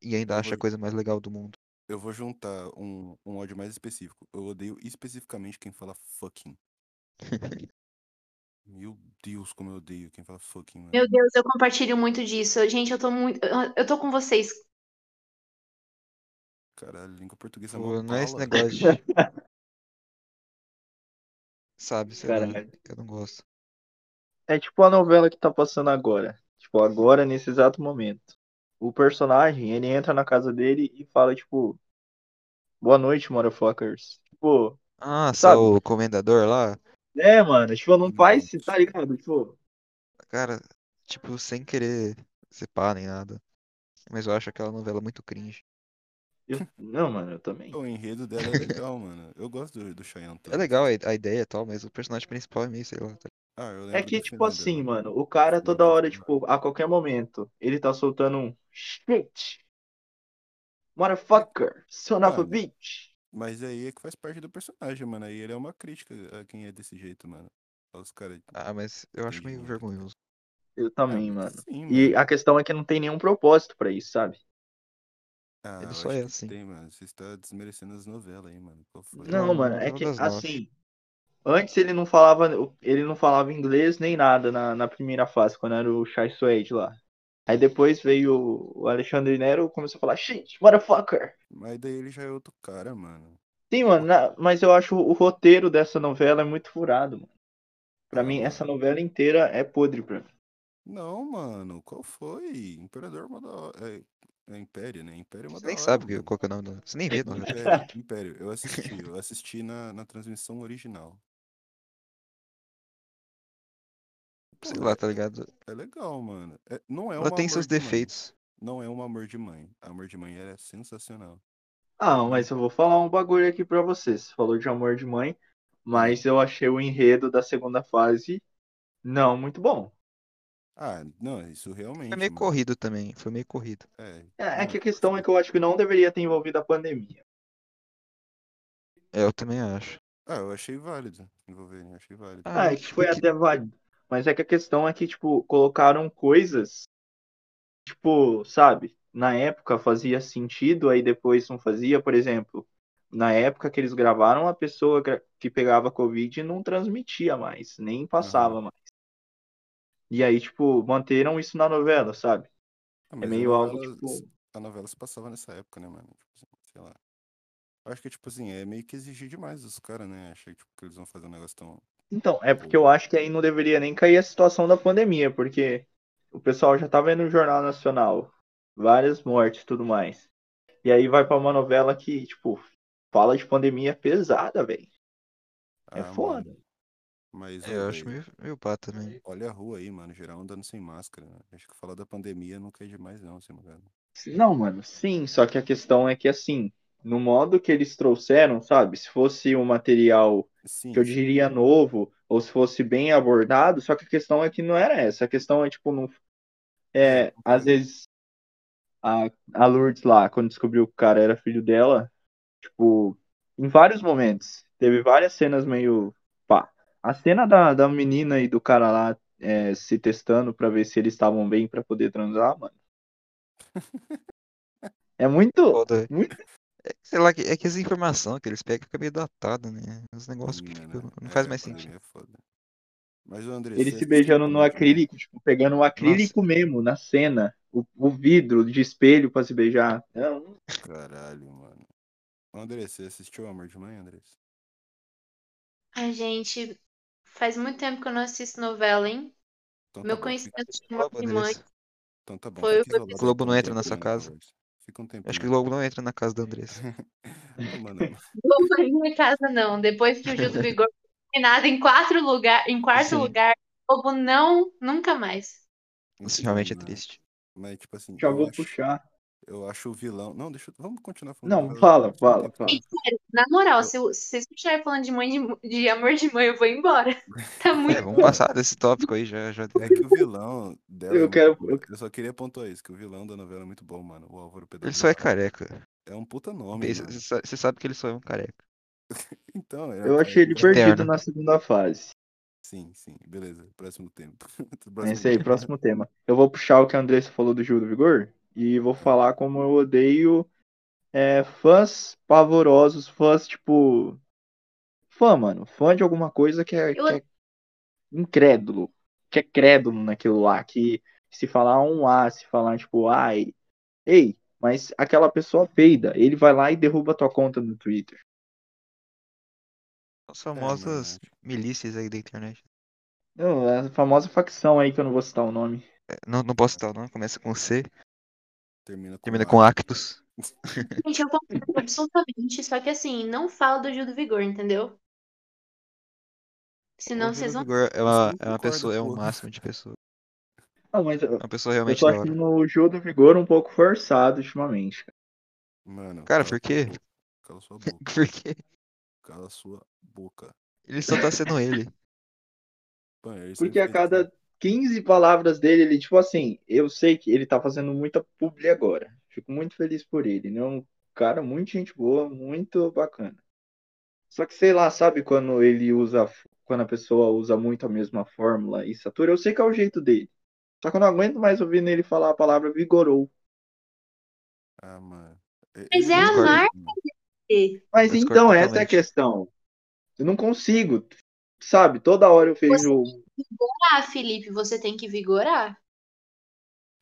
S5: E ainda acha a coisa mais legal do mundo.
S3: Eu vou juntar um, um ódio mais específico. Eu odeio especificamente quem fala fucking. [laughs] Meu Deus, como eu odeio quem fala fucking, mano.
S4: Meu Deus, eu compartilho muito disso. Gente, eu tô muito. eu- tô com vocês.
S3: Caralho, língua portuguesa é
S5: Pô,
S3: mó
S5: não é esse negócio de. [laughs] Sabe, sei lá, que eu não gosto.
S2: É tipo a novela que tá passando agora. Tipo, agora, nesse exato momento. O personagem, ele entra na casa dele e fala, tipo, boa noite, motherfuckers. Tipo,
S5: Ah,
S2: Sabe?
S5: só o comendador lá,
S2: é, mano, tipo, não faz, tá ligado? Tipo,
S5: cara, tipo, sem querer ser pá nem nada. Mas eu acho aquela novela muito cringe.
S2: eu- não, mano, eu também.
S3: O enredo dela é legal, mano. Eu gosto do, do Cheyenne [laughs]
S5: É legal a, a ideia e tal, mas o personagem principal é meio, sei lá. tá-
S3: Ah, eu
S2: É que, tipo assim, mano, o cara toda hora, tipo, a qualquer momento, ele tá soltando um shit. Motherfucker, son of a bitch.
S3: Mas aí é que faz parte do personagem, mano. Aí ele é uma crítica a quem é desse jeito, mano. Os caras.
S5: Ah, mas eu acho meio vergonhoso.
S2: Eu também, mano.
S3: Sim,
S2: E
S3: mano.
S2: a questão é que não tem nenhum propósito pra isso, sabe?
S3: Ah,
S5: ele só é assim.
S3: Tem, mano. Você está desmerecendo as novelas aí, mano. Qual foi?
S2: Não,
S5: Não,
S2: mano, é que assim, antes ele não falava, ele não falava inglês nem nada na, na primeira fase, quando era o Chai Suede lá. Aí depois veio o Alexandre Nero começou a falar shit, motherfucker.
S3: Mas daí ele já é outro cara, mano.
S2: Sim, mano, na- mas eu acho o roteiro dessa novela é muito furado, mano. Pra mim,
S3: mano.
S2: essa novela inteira é podre pra mim.
S3: Não, mano. Qual foi? Imperador é uma da hora. É, é Império, né? Império é uma
S5: Você nem sabe que-
S3: mano.
S5: qual que é o nome da. Você nem vê, não.
S3: Império, Império. Eu assisti. [laughs] Eu assisti na, na transmissão original.
S5: Sei lá, tá ligado?
S3: É legal, mano. É- não é
S5: Ela
S3: um
S5: tem
S3: amor
S5: seus
S3: de mãe.
S5: defeitos.
S3: Não é um amor de mãe. Amor de mãe é sensacional.
S2: Ah, mas eu vou falar um bagulho aqui pra vocês. Você falou de amor de mãe, mas eu achei o enredo da segunda fase não muito bom.
S3: Ah, não, isso realmente.
S5: Foi meio
S3: mano.
S5: corrido também. Foi meio corrido.
S3: É,
S2: É, é que a questão é que eu acho que não deveria ter envolvido a pandemia.
S5: É, eu também acho.
S3: Ah, eu achei válido envolver, eu achei válido.
S2: Ah, é que
S5: tipo,
S2: foi
S5: que-
S2: até válido. Mas é que a questão é que, tipo, colocaram coisas, tipo, sabe? Na época fazia sentido, aí depois não fazia. Por exemplo, na época que eles gravaram, a pessoa que pegava Covid não transmitia mais, nem passava mais. E aí, tipo, manteram isso na novela, sabe?
S3: Ah,
S2: É meio algo,
S3: novela-
S2: tipo.
S3: A novela se passava nessa época, né, mano? Tipo assim, sei lá. Eu acho que, tipo assim, é meio que exigir demais dos caras, né? Achei tipo, que eles vão fazer um negócio tão.
S2: Então, é porque eu acho que aí não deveria nem cair a situação da pandemia, porque o pessoal já tá vendo no Jornal Nacional várias mortes e tudo mais. E aí vai pra uma novela que, tipo, fala de pandemia pesada, velho. É
S3: Ah,
S2: foda.
S3: mano. Mas,
S5: É, eu acho meio, meio pá também.
S3: olha a rua aí, mano. Geral andando sem máscara. né? Acho que falar da pandemia não cai demais, não, assim, mano.
S2: Não, mano, sim, só que a questão é que, assim, no modo que eles trouxeram, sabe? Se fosse um material
S3: Sim,
S2: que eu
S3: sim.
S2: diria novo, ou se fosse bem abordado, só que a questão é que não era essa. A questão é, tipo, não. É, às vezes, a, a Lourdes lá, quando descobriu que o cara era filho dela, tipo, em vários momentos, teve várias cenas meio. pá. A cena da, da menina e do cara lá é, se testando pra ver se eles estavam bem pra poder transar, mano. [laughs] É muito.
S5: Foda.
S2: muito...
S5: É, sei lá, que- é que as informações que eles pegam fica meio datado, né? Os negócios que
S3: Mano,
S5: ficam- não
S3: é,
S5: faz mais
S3: a pandemia
S5: sentido.
S3: É foda. Mas o André,
S2: Ele se beijando no acrílico, tipo, pegando o acrílico mesmo, na cena. O, o vidro de espelho pra se beijar. Não,
S3: Caralho, mano. André, você assistiu Amor de Mãe, André?
S4: Ai, gente, faz muito tempo que eu não assisto novela, hein?
S3: Então
S4: Meu
S3: tá
S4: conhecimento de amor de mãe.
S3: Então tá bom,
S4: Foi o
S5: Globo não entra na sua casa?
S3: Fica um tempinho.
S5: Acho que o Globo não entra na casa da Andressa. [laughs]
S4: Não vai na minha casa, não. Depois que o Gil do [laughs] Vigor foi eliminado em quatro lugar, em quarto
S5: Sim.
S4: lugar, o Globo não, nunca mais.
S5: Isso realmente é triste.
S3: Mas, tipo assim,
S2: já vou
S3: acho,
S2: puxar.
S3: Eu acho o vilão. Não, deixa eu. Vamos continuar falando
S2: Não, fala, fala, fala.
S4: na moral, se, vocês continuarem falando de, mãe de, de amor de mãe, eu vou embora. [laughs] Tá muito
S5: É, vamos passar desse tópico aí, já, já.
S3: É que o vilão dela é
S2: Eu
S3: muito
S2: quero- eu-
S3: só queria pontuar isso, que o vilão da novela é muito bom, mano. O Álvaro Pedro.
S5: Ele só é careca.
S3: É um puta nome.
S5: Você sabe que ele só é um careca. [laughs]
S3: Então, é
S2: Eu achei ele
S3: careca.
S2: perdido
S5: Eterno.
S2: na segunda fase.
S3: Sim, sim. Beleza. Próximo tempo.
S2: É [laughs]
S3: Próximo
S2: isso aí, próximo tema. Eu vou puxar o que a Andressa falou do Gil do Vigor e vou falar como eu odeio é, fãs pavorosos, fãs tipo. Fã, mano. Fã de alguma coisa que é,
S4: Eu-
S2: que é incrédulo. Que é crédulo naquilo lá. Que se falar um A, se falar tipo, ai. Ei, mas aquela pessoa peida. Ele vai lá e derruba tua conta no Twitter.
S5: As famosas
S3: mano,
S5: milícias aí da internet.
S2: Não, a famosa facção aí que eu não vou citar o nome.
S5: É, Não, não posso citar o nome, começa com C,
S3: Termina com,
S5: termina com Actus. [laughs]
S4: Gente, eu concordo absolutamente. Só que assim, não fala do Gil do Vigor, entendeu? Senão
S5: O
S4: vocês
S5: Gil
S4: vão.
S5: do Vigor é
S3: Você
S5: uma, é uma pessoa, é um máximo de pessoa.
S2: Não, mas eu,
S5: É uma pessoa
S2: eu
S5: realmente
S2: tô
S5: da hora.
S2: achando o Gil do Vigor um pouco forçado ultimamente. cara.
S3: Mano,
S5: Cara, [laughs] por quê?
S3: Cala sua boca.
S5: Porque
S3: Cala sua boca.
S5: ele só tá sendo ele.
S2: Porque a cada
S3: isso.
S2: 15 palavras dele, ele, tipo assim, eu sei que ele tá fazendo muita publi agora. Fico muito feliz por ele. Ele é um cara muito gente boa, muito bacana. Só que sei lá, sabe quando ele usa, quando a pessoa usa muito a mesma fórmula e satura, eu sei que é o jeito dele. Só que eu não aguento mais ouvir ele falar a palavra vigorou.
S3: Ah, mano.
S4: Mas é a marca.
S3: mano.
S2: Mas então, essa é a questão. Eu não consigo, sabe? Toda hora eu vejo.
S4: Ah, Felipe, você tem que vigorar.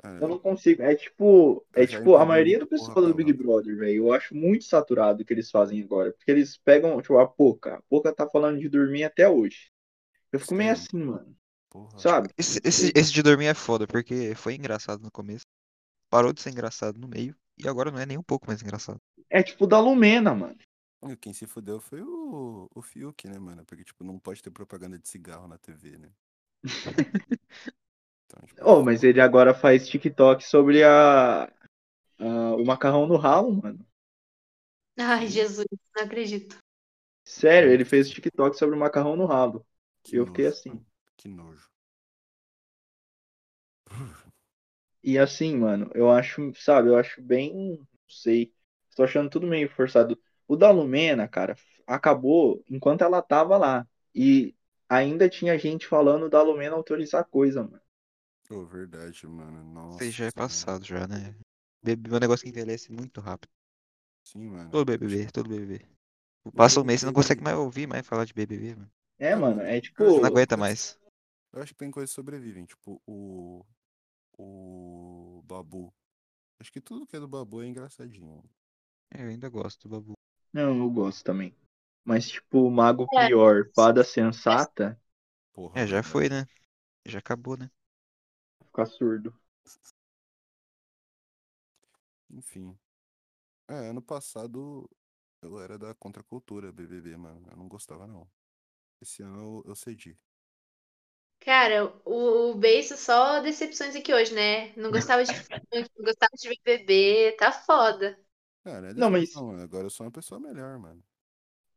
S3: Ah,
S2: Eu não consigo. É tipo, é tipo a maioria do pessoal
S3: porra
S2: do Big. Brother, velho. Eu acho muito saturado o que eles fazem agora. Porque eles pegam, tipo, a Poca. A Poca tá falando de dormir até hoje. Eu fico meio assim, mano.
S3: Porra.
S2: Sabe?
S5: Esse, esse, esse de dormir é foda, porque foi engraçado no começo. Parou de ser engraçado no meio. E agora não é nem um pouco mais engraçado.
S2: É tipo da Lumena, mano.
S3: Quem se fudeu foi o, o Fiuk, né, mano? Porque, tipo, não pode ter propaganda de cigarro na TV, né?
S2: Oh, mas ele agora faz TikTok sobre a, a- o macarrão no ralo, mano.
S4: Ai, Jesus, não acredito.
S2: Sério, ele fez TikTok sobre o macarrão no ralo.
S3: que
S2: eu fiquei
S3: nojo,
S2: assim.
S3: mano. Que nojo.
S2: E assim, mano, eu acho, sabe, eu acho bem, não sei, tô achando tudo meio forçado. O da Lumena, cara, acabou enquanto ela tava lá. E ainda tinha gente falando da Lumena autorizar coisa, mano.
S3: Pô, verdade, mano. Nossa.
S5: Isso já é passado já, né? BBB é um negócio que envelhece muito rápido.
S3: Sim, mano.
S5: Todo BBB, todo BBB. Passa um mês, você não consegue mais ouvir mais falar de BBB, mano.
S2: É, mano, é tipo.
S5: Você não aguenta mais.
S3: Eu acho que tem coisas que sobrevivem, tipo o. O Babu. Acho que tudo que é do Babu é engraçadinho.
S5: É, Eu ainda gosto do Babu.
S2: Não, eu gosto também. Mas, tipo, o Mago
S4: É.
S2: Prior, Fada Sensata,
S3: Porra,
S5: É, já foi, né? Já acabou, né?
S2: fica surdo.
S3: Enfim. É, ano passado eu era da contracultura BBB, mano. Eu não gostava, não. Esse ano eu, eu cedi.
S4: Cara, o, o Beiço só decepções aqui hoje, né? Não gostava de [laughs] funk, não gostava de BBB, tá foda.
S3: Cara, não é
S2: Não, mas-.
S3: Agora eu sou uma pessoa melhor, mano.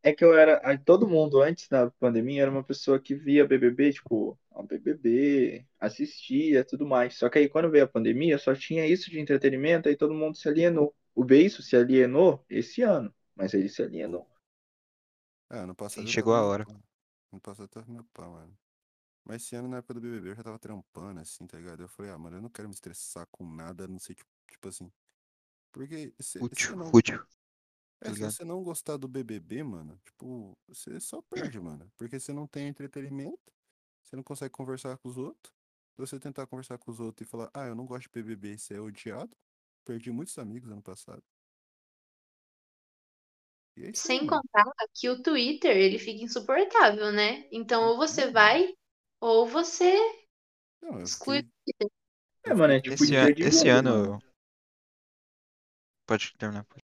S2: É que eu era. aí Todo mundo antes da pandemia era uma pessoa que via BBB, tipo, ó, BBB, assistia tudo mais. Só que aí quando veio a pandemia só tinha isso de entretenimento, aí todo mundo se alienou. O Beiço se alienou esse ano, mas ele se alienou.
S3: É, ano passado eu
S5: chegou a hora.
S3: passado eu tava meu pá, mano. Mas esse ano, na época do BBB, eu já tava trampando, assim, tá ligado? Eu falei, ah, mano, eu não quero me estressar com nada, não sei, tipo, tipo assim. Porque se, se
S5: Fútil,
S3: não,
S5: fútil.
S3: É,
S5: tá
S3: se você não gostar do BBB, mano, tipo, você só perde, mano. Porque você não tem entretenimento, você não consegue conversar com os outros. Se você tentar conversar com os outros e falar, ah, eu não gosto de BBB, você é odiado. Perdi muitos amigos ano passado. E é aí,
S4: Sem
S3: mano.
S4: contar que o Twitter, ele fica insuportável, né? Então, ou você
S3: Uhum.
S4: vai, ou você
S3: Não,
S4: exclui.
S3: fiquei,
S2: É,
S3: eu
S2: mano, é tipo
S5: Esse, an-
S2: de
S5: esse
S2: jogo,
S5: ano. Pode terminar. pode.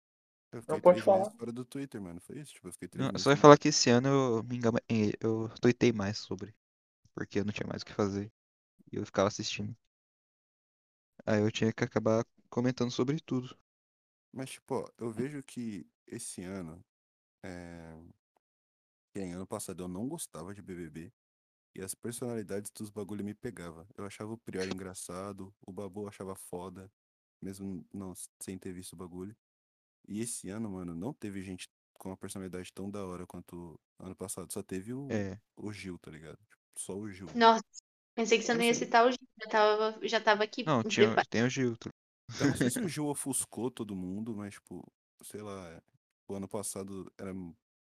S3: Eu fiquei
S2: Não pode falar.
S3: fora do Twitter, mano. Foi isso? Tipo, eu fiquei três
S5: Não,
S3: meses
S5: só ia falar que esse ano eu me engama... eh, eu tuitei mais sobre. Porque eu não tinha mais o que fazer. E eu ficava assistindo. Aí eu tinha que acabar comentando sobre tudo.
S3: Mas, tipo, ó, eu vejo que esse ano. É... Que ano passado eu não gostava de BBB. E as personalidades dos bagulho me pegava. Eu achava o Prior [laughs] engraçado, o Babu eu achava foda, mesmo não sem ter visto o bagulho. E esse ano, mano, não teve gente com uma personalidade tão da hora quanto ano passado. Só teve o,
S5: É.
S3: o Gil, tá ligado? Só o Gil.
S4: Nossa, pensei que você não ia
S3: sei.
S4: citar o Gil. Já tava, já tava aqui
S5: Não, tinha, tem o Gil. tá-
S3: Eu não sei se o [laughs] Gil ofuscou todo mundo, mas, tipo, sei lá, o ano passado era,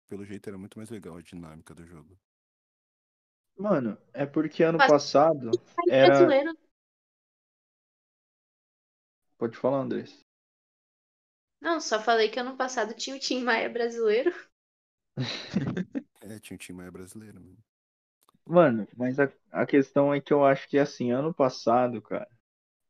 S3: pelo jeito, era muito mais legal a dinâmica do jogo.
S2: Mano, é porque ano
S4: Mas-
S2: passado era.
S4: brasileiro.
S2: Pode falar, Andrés.
S4: Não, só falei que ano passado tinha o Tim Maia brasileiro. [laughs]
S3: É, tinha um time mais brasileiro, mano.
S2: Mano, mas a, a questão é que eu acho que assim, ano passado, cara,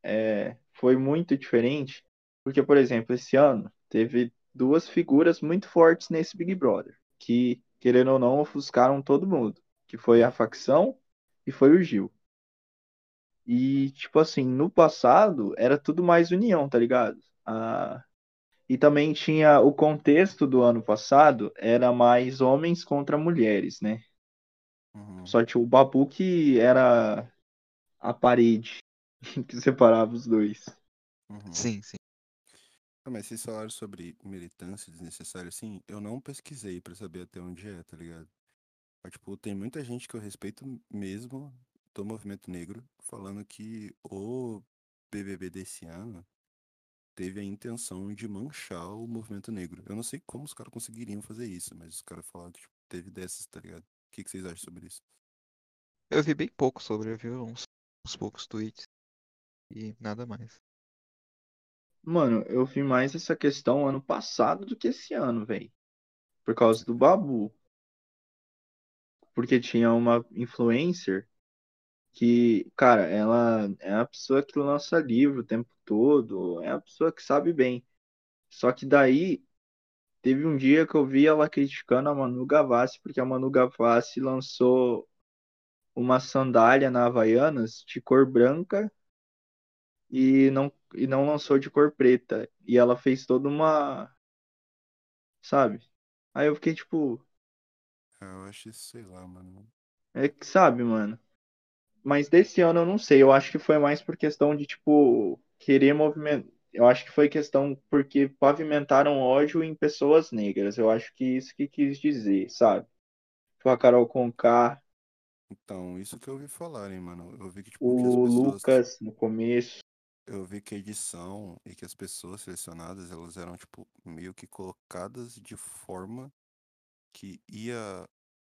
S2: é, foi muito diferente. Porque, por exemplo, esse ano teve duas figuras muito fortes nesse Big Brother, que, querendo ou não, ofuscaram todo mundo. Que foi a facção e foi o Gil. E, tipo assim, no passado era tudo mais união, tá ligado? Ah, e também tinha o contexto do ano passado, era mais homens contra mulheres, né?
S3: Uhum.
S2: Só tinha o Babu que era a parede [laughs] que separava os dois.
S3: Uhum.
S5: Sim, sim.
S3: Ah, mas vocês falaram sobre militância desnecessária, assim, eu não pesquisei pra saber até onde é, tá ligado? Mas, tipo, tem muita gente que eu respeito mesmo do movimento negro falando que o BBB desse ano teve a intenção de manchar o movimento negro. Eu não sei como os caras conseguiriam fazer isso, mas os caras falaram que tipo, teve dessas, tá ligado? O que, que vocês acham sobre isso?
S5: Eu vi bem pouco sobre, eu vi uns, uns poucos tweets. E nada mais.
S2: Mano, eu vi mais essa questão ano passado do que esse ano, velho. Por causa do Babu. Porque tinha uma influencer que, cara, ela é a pessoa que lança livro o tempo todo, é a pessoa que sabe bem. Só que daí teve um dia que eu vi ela criticando a Manu Gavassi, porque a Manu Gavassi lançou uma sandália na Havaianas de cor branca e não, e não lançou de cor preta. E ela fez toda uma. Sabe? Aí eu fiquei tipo.
S3: Ah, eu acho isso, sei lá, mano.
S2: É que sabe, mano. Mas desse ano eu não sei. Eu acho que foi mais por questão de, tipo, querer movimentar. Eu acho que foi questão porque pavimentaram ódio em pessoas negras. Eu acho que isso que quis dizer, sabe? Tipo, a Carol Conká,
S3: Então, isso que eu ouvi falarem, mano. Eu vi que, tipo, que
S2: o
S3: pessoas.
S2: Lucas no começo.
S3: Eu vi que a edição e que as pessoas selecionadas, elas eram, tipo, meio que colocadas de forma que ia,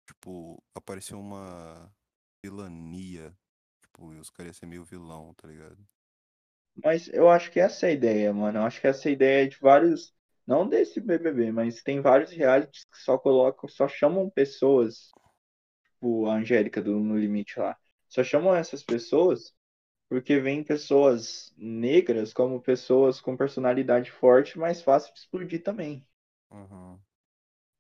S3: tipo, aparecer uma vilania. Tipo, os caras iam ser meio vilão, tá ligado?
S2: Mas eu acho que essa é a ideia, mano. Eu acho que essa é a ideia de vários. Não desse BBB, mas tem vários realities que só colocam, só chamam pessoas, tipo a Angélica do No Limite lá. Só chamam essas pessoas porque vêm pessoas negras como pessoas com personalidade forte, mais fácil de explodir também.
S3: Uhum,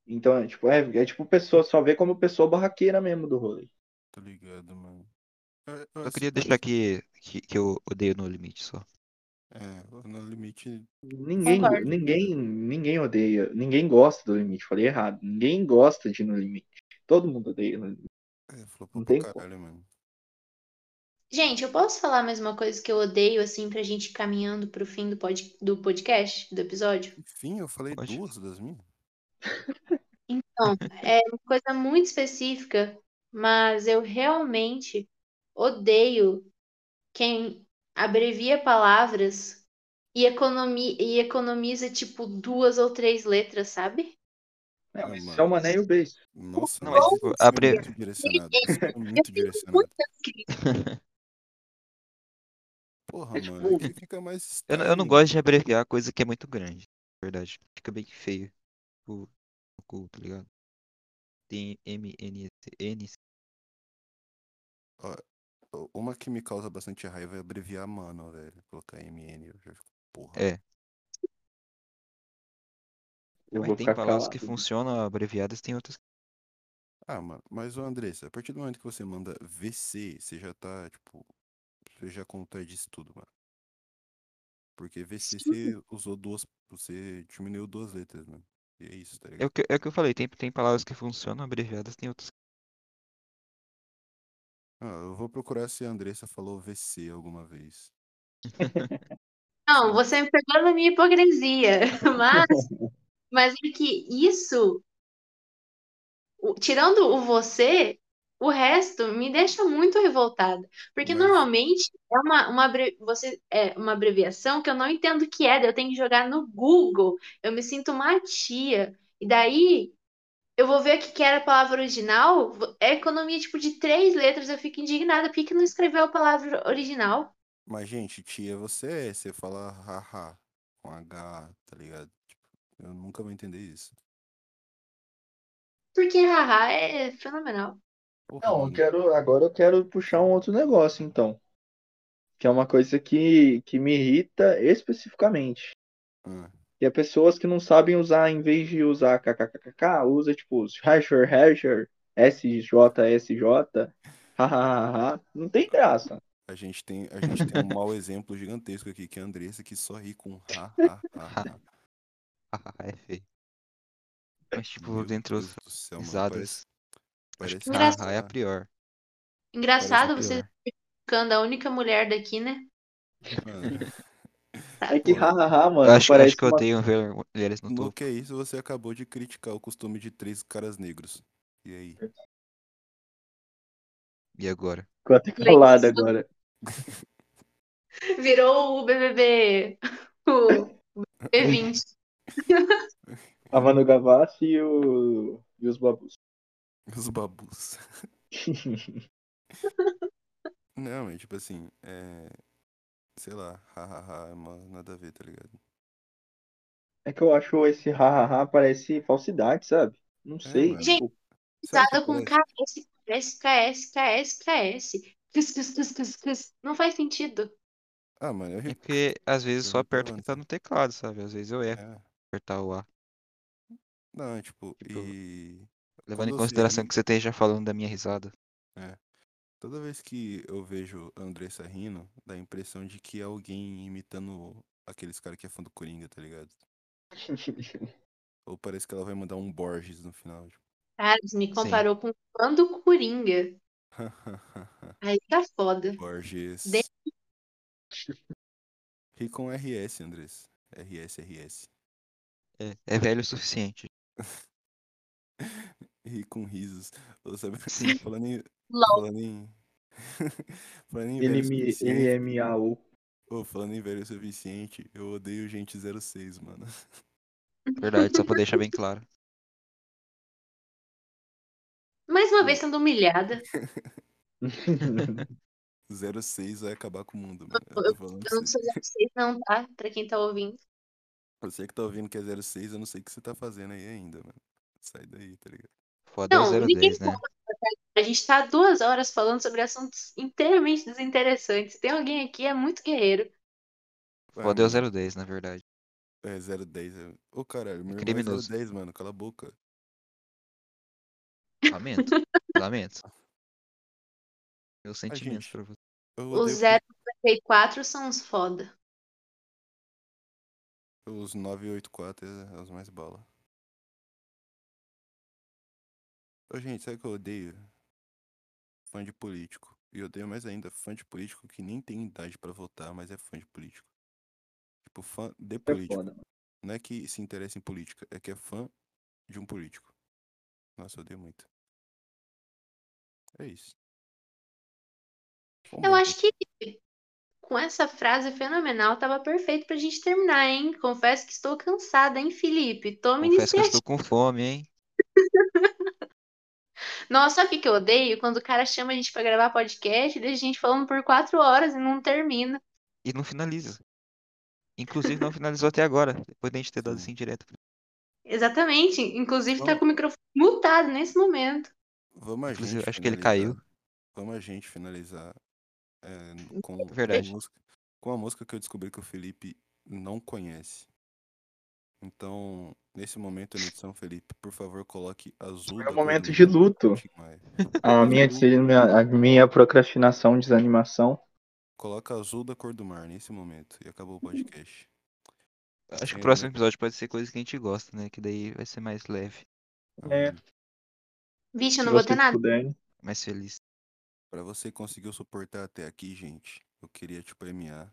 S2: Então, é tipo, é, é tipo pessoa, só vê como pessoa barraqueira mesmo do rolê.
S3: tô ligado, mano. É, eu,
S5: Eu
S3: assim,
S5: queria
S3: eu-
S5: deixar que, que, que eu odeio No Limite só.
S3: É, no limite.
S2: Ninguém,
S4: Concordo.
S2: ninguém, ninguém odeia, ninguém gosta do limite. Falei errado. Ninguém gosta de no limite. Todo mundo odeia no limite.
S3: É, flopou
S2: Não tem
S3: caralho, mano.
S4: Gente, eu posso falar mais uma coisa que eu odeio, assim, pra gente ir caminhando pro fim do, pod... do podcast, do episódio?
S3: Enfim, eu falei
S5: Pode.
S3: duas das minhas.
S4: Então, é uma coisa muito específica, mas eu realmente odeio quem abrevia palavras e, economi e economiza, tipo, duas ou três letras, sabe?
S2: É,
S3: Ah,
S2: mas isso
S3: mano.
S2: é uma Neo Base.
S3: Nossa,
S5: Não, mas,
S3: mas
S5: tipo,
S3: isso
S5: a
S3: é
S5: pre-
S3: muito direcionado. [laughs] É muito direcionado. [laughs] Porra,
S2: É
S3: mano,
S2: tipo-
S3: aqui fica mais
S5: Eu, não- eu não gosto de abreviar coisa que é muito grande, na verdade. Fica bem feio. O, o cu, tá ligado? Tem M, N, S, N.
S3: Uma que me causa bastante raiva é abreviar mano, velho. Colocar MN, eu já fico, porra.
S5: É,
S2: Eu
S5: mas tem palavras
S2: calado.
S5: que funcionam abreviadas, tem outras que
S3: Ah, mano, mas o Andressa, a partir do momento que você manda VC, você já tá, tipo, você já contradiz tudo, mano. Porque VC você usou duas, você diminuiu duas letras, mano. E é isso, tá
S5: É o
S3: ligado?
S5: que, é o que eu falei, tem, tem palavras que funcionam abreviadas, tem outras que
S3: Ah, eu vou procurar se a Andressa falou VC alguma vez.
S4: Não, você me pegou na minha hipocrisia. [laughs] Mas, mas é que isso, tirando o você, o resto me deixa muito revoltada. Porque
S3: Mas-
S4: normalmente é uma, uma, você, é uma abreviação que eu não entendo o que é, eu tenho que jogar no Google. Eu me sinto uma tia. E daí eu vou ver o que era a palavra original. É economia tipo de três letras. Eu fico indignada. Por que que não escreveu a palavra original?
S3: Mas, gente, tia, você é, você fala haha com H, tá ligado? Tipo, eu nunca vou entender isso.
S4: Porque haha é fenomenal.
S3: Porra,
S2: Não, eu quero, agora eu quero puxar um outro negócio, então. Que é uma coisa que, que me irrita especificamente.
S3: Ah,
S2: E é pessoas que não sabem usar, em vez de usar kkkk, usa tipo hasher, hasher, SJ, SJ, hahaha. Não tem graça.
S3: a gente tem, a gente tem um mau exemplo gigantesco aqui, que é a Andressa, que só ri com ha, ha, ha, ha.
S5: é feio. Mas, tipo,
S3: Meu
S5: dentre
S3: Deus
S5: os
S3: do céu, mano,
S5: risadas,
S3: parece,
S5: acho
S3: parece
S5: que
S4: Engraçado.
S5: haha é a pior.
S4: Engraçado
S5: Parece
S4: você ficando a única mulher daqui, né?
S3: Mano,
S2: É que hahaha,
S5: Eu
S2: mano,
S5: acho,
S2: parece
S5: acho que eu
S2: uma...
S5: odeio ver mulheres no
S3: no
S5: topo.
S3: que é isso, você acabou de criticar o costume de três caras negros. E aí?
S5: E agora?
S2: Ficou até calado agora. [laughs]
S4: Virou o BBB, o B20.
S2: A Manu Gavassi e, o... e os babus.
S3: Os babus. [laughs] Não, é tipo assim, é. Sei lá, hahaha, é uma nada a ver, tá ligado?
S2: É que eu acho esse hahaha parece falsidade, sabe? Não sei.
S3: mano.
S4: Gente,
S2: tipo,
S3: que
S4: Usada com? KS, KS, KS, KS, KS. Cus, cus, cus, cus, cus. Não faz sentido.
S3: Ah, mano, eu
S5: É
S3: ri.
S5: porque às vezes
S3: eu
S5: só aperto o que tá no teclado, sabe? Às vezes eu erro
S3: É.
S5: apertar o A.
S3: Não, tipo,
S5: Tipo,
S3: e.
S5: Levando em consideração que você esteja falando da minha risada.
S3: Toda vez que eu vejo a Andressa rindo, dá a impressão de que é alguém imitando aqueles caras que é fã do Coringa, tá ligado? [laughs] Ou parece que ela vai mandar um Borges no final. Tipo.
S4: Me comparou com o fã do Coringa. [laughs] Aí tá foda.
S3: Borges.
S4: De-
S3: Ri com RS, Andressa. RS, RS.
S5: É, é velho o suficiente. [laughs]
S3: Ri com risos. Sabe, [laughs] falando em. Falando em. [laughs] falando em
S2: Ele
S3: velho
S2: me, ele
S3: suficiente.
S2: é miau.
S3: Ô, falando em velho suficiente, eu odeio gente 06, mano. [laughs]
S5: Verdade, só pra deixar bem claro.
S4: Mais uma vez sendo humilhada.
S3: 06 vai acabar com o mundo, mano. Eu
S4: Eu
S3: pra
S4: não sou 06, não, tá? Pra quem tá ouvindo.
S3: Você que tá ouvindo que é 06, eu não sei o que você tá fazendo aí ainda, mano. Sai daí, tá ligado?
S5: Foda é
S4: Não, ninguém
S5: 010, né?
S4: A gente tá duas horas falando sobre assuntos inteiramente desinteressantes. Tem alguém aqui, é muito guerreiro.
S5: Foda é o
S3: mano,
S5: 010, na verdade.
S3: É 010. É... Ô, caralho, meu irmão é
S5: criminoso.
S3: 010, mano. Cala a boca.
S5: Lamento. [laughs] Lamento. Meus sentimentos
S3: gente,
S5: pra você.
S4: Os
S3: odeio
S4: 054 são os foda.
S3: os 984 é os mais bala. Ô, gente, sabe o que eu odeio? Fã de político. E eu odeio mais ainda fã de político que nem tem idade pra votar, mas é fã de político. Tipo, fã de
S2: É
S3: político.
S2: foda.
S3: Não é que se interessa em política, é que é fã de um político. Nossa, eu odeio muito. É isso.
S4: Eu acho que Com essa frase fenomenal, tava perfeito pra gente terminar, hein? Confesso que estou cansada, hein, Felipe? Tome
S5: Confesso que eu
S4: iniciativa.
S5: estou com fome, hein? [laughs]
S4: Nossa, sabe o que que eu odeio? Quando o cara chama a gente pra gravar podcast e deixa a gente falando por quatro horas e não termina.
S5: E não finaliza. Inclusive não finalizou até agora, depois da gente ter dado
S3: Sim.
S5: assim direto.
S4: Exatamente. Inclusive tá
S3: Vamos-
S4: com o microfone mutado nesse momento.
S3: Vamos a
S5: Inclusive,
S3: gente
S5: acho que ele caiu.
S3: Vamos a gente finalizar é, [laughs] com,
S5: Verdade.
S3: com a música, com a música que eu descobri que o Felipe não conhece. Então, nesse momento edição, Felipe, por favor, coloque azul.
S2: É um momento de luto. [laughs] A minha, a minha procrastinação, desanimação.
S3: Coloca azul da cor do mar nesse momento. E acabou o podcast.
S5: Acho que o
S3: É,
S5: próximo episódio pode ser coisa que a gente gosta, né? Que daí vai ser mais leve,
S2: É.
S3: Hum,
S4: Vixe, eu não vou ter nada.
S2: puderem.
S5: mais feliz.
S3: Pra você que conseguiu suportar até aqui, gente, eu queria te premiar.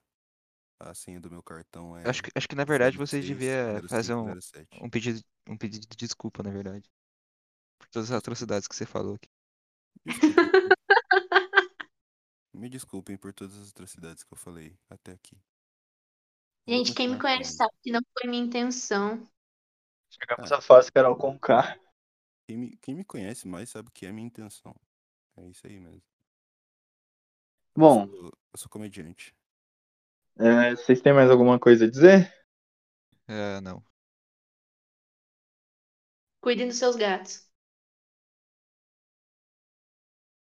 S3: A senha do meu cartão é.
S5: Acho que, acho que na verdade vocês
S3: 6,
S5: deviam fazer um,
S3: 0507.
S5: um pedido, um pedido de desculpa, na verdade. Por todas as atrocidades que você falou aqui.
S3: Me desculpem por todas as atrocidades que eu falei até aqui.
S4: Gente, quem me conhece sabe que não foi minha intenção.
S2: Chegamos à fase Carol com K.
S3: Quem me, quem me conhece mais sabe que é a minha intenção. É isso aí mesmo.
S2: Bom,
S3: Eu sou, eu sou comediante.
S2: É, vocês têm mais alguma coisa a dizer?
S5: É, não.
S4: Cuidem dos seus gatos.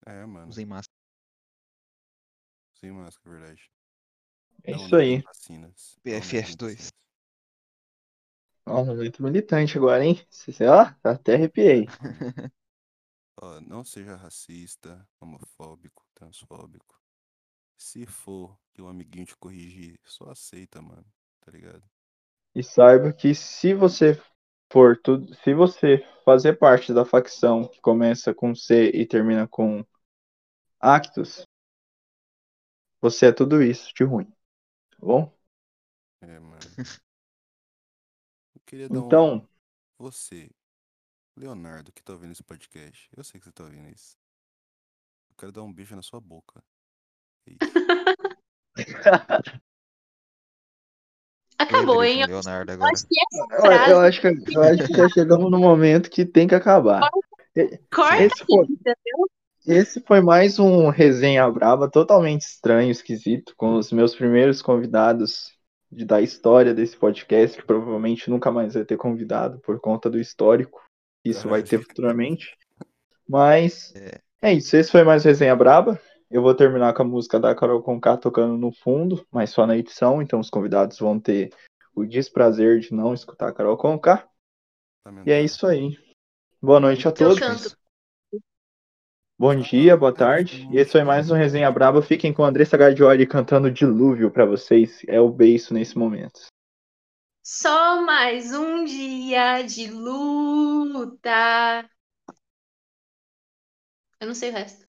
S3: É, mano.
S5: Usem máscara.
S3: Sem máscara, é verdade.
S2: É
S3: Não
S2: isso aí.
S3: neguem Vacinas. Não
S5: PFF2.
S3: vacinas.
S2: Ó, um momento militante agora, hein? Ó, até arrepiei. [laughs]
S3: Ó, não seja racista, homofóbico, transfóbico. Se for que o amiguinho te corrigir, só aceita, mano. Tá ligado?
S2: E saiba que se você for tudo, se você fazer parte da facção que começa com C e termina com Actus, você é tudo isso de ruim. Tá bom?
S3: É, mano. [laughs] Eu queria dar um.
S2: Então,
S3: Você, Leonardo, que tá ouvindo esse podcast, eu sei que você tá ouvindo isso. Eu quero dar um beijo na sua boca. [laughs]
S4: Acabou, hein?
S5: Leonardo agora.
S4: frase
S2: eu acho que, eu acho que já chegamos no momento que tem que acabar.
S4: corta
S2: Esse foi,
S4: entendeu?
S2: esse foi mais um resenha braba, totalmente estranho, esquisito, com os meus primeiros convidados de, da história desse podcast, que provavelmente nunca mais vai ter convidado por conta do histórico. que Isso vai ter futuramente. Mas
S5: É.
S2: é isso. Esse foi mais um resenha braba. Eu vou terminar com a música da Carol Conká tocando no fundo, mas só na edição. Então os convidados vão ter o desprazer de não escutar a Carol Conká. E é isso aí. Boa noite a
S4: Eu
S2: todos. Bom dia, boa tarde. E esse foi mais um Resenha Braba. Fiquem com a Andressa Gardioli cantando Dilúvio pra vocês. É o beiço nesse momento.
S4: Só mais um dia de luta. Eu não sei o resto.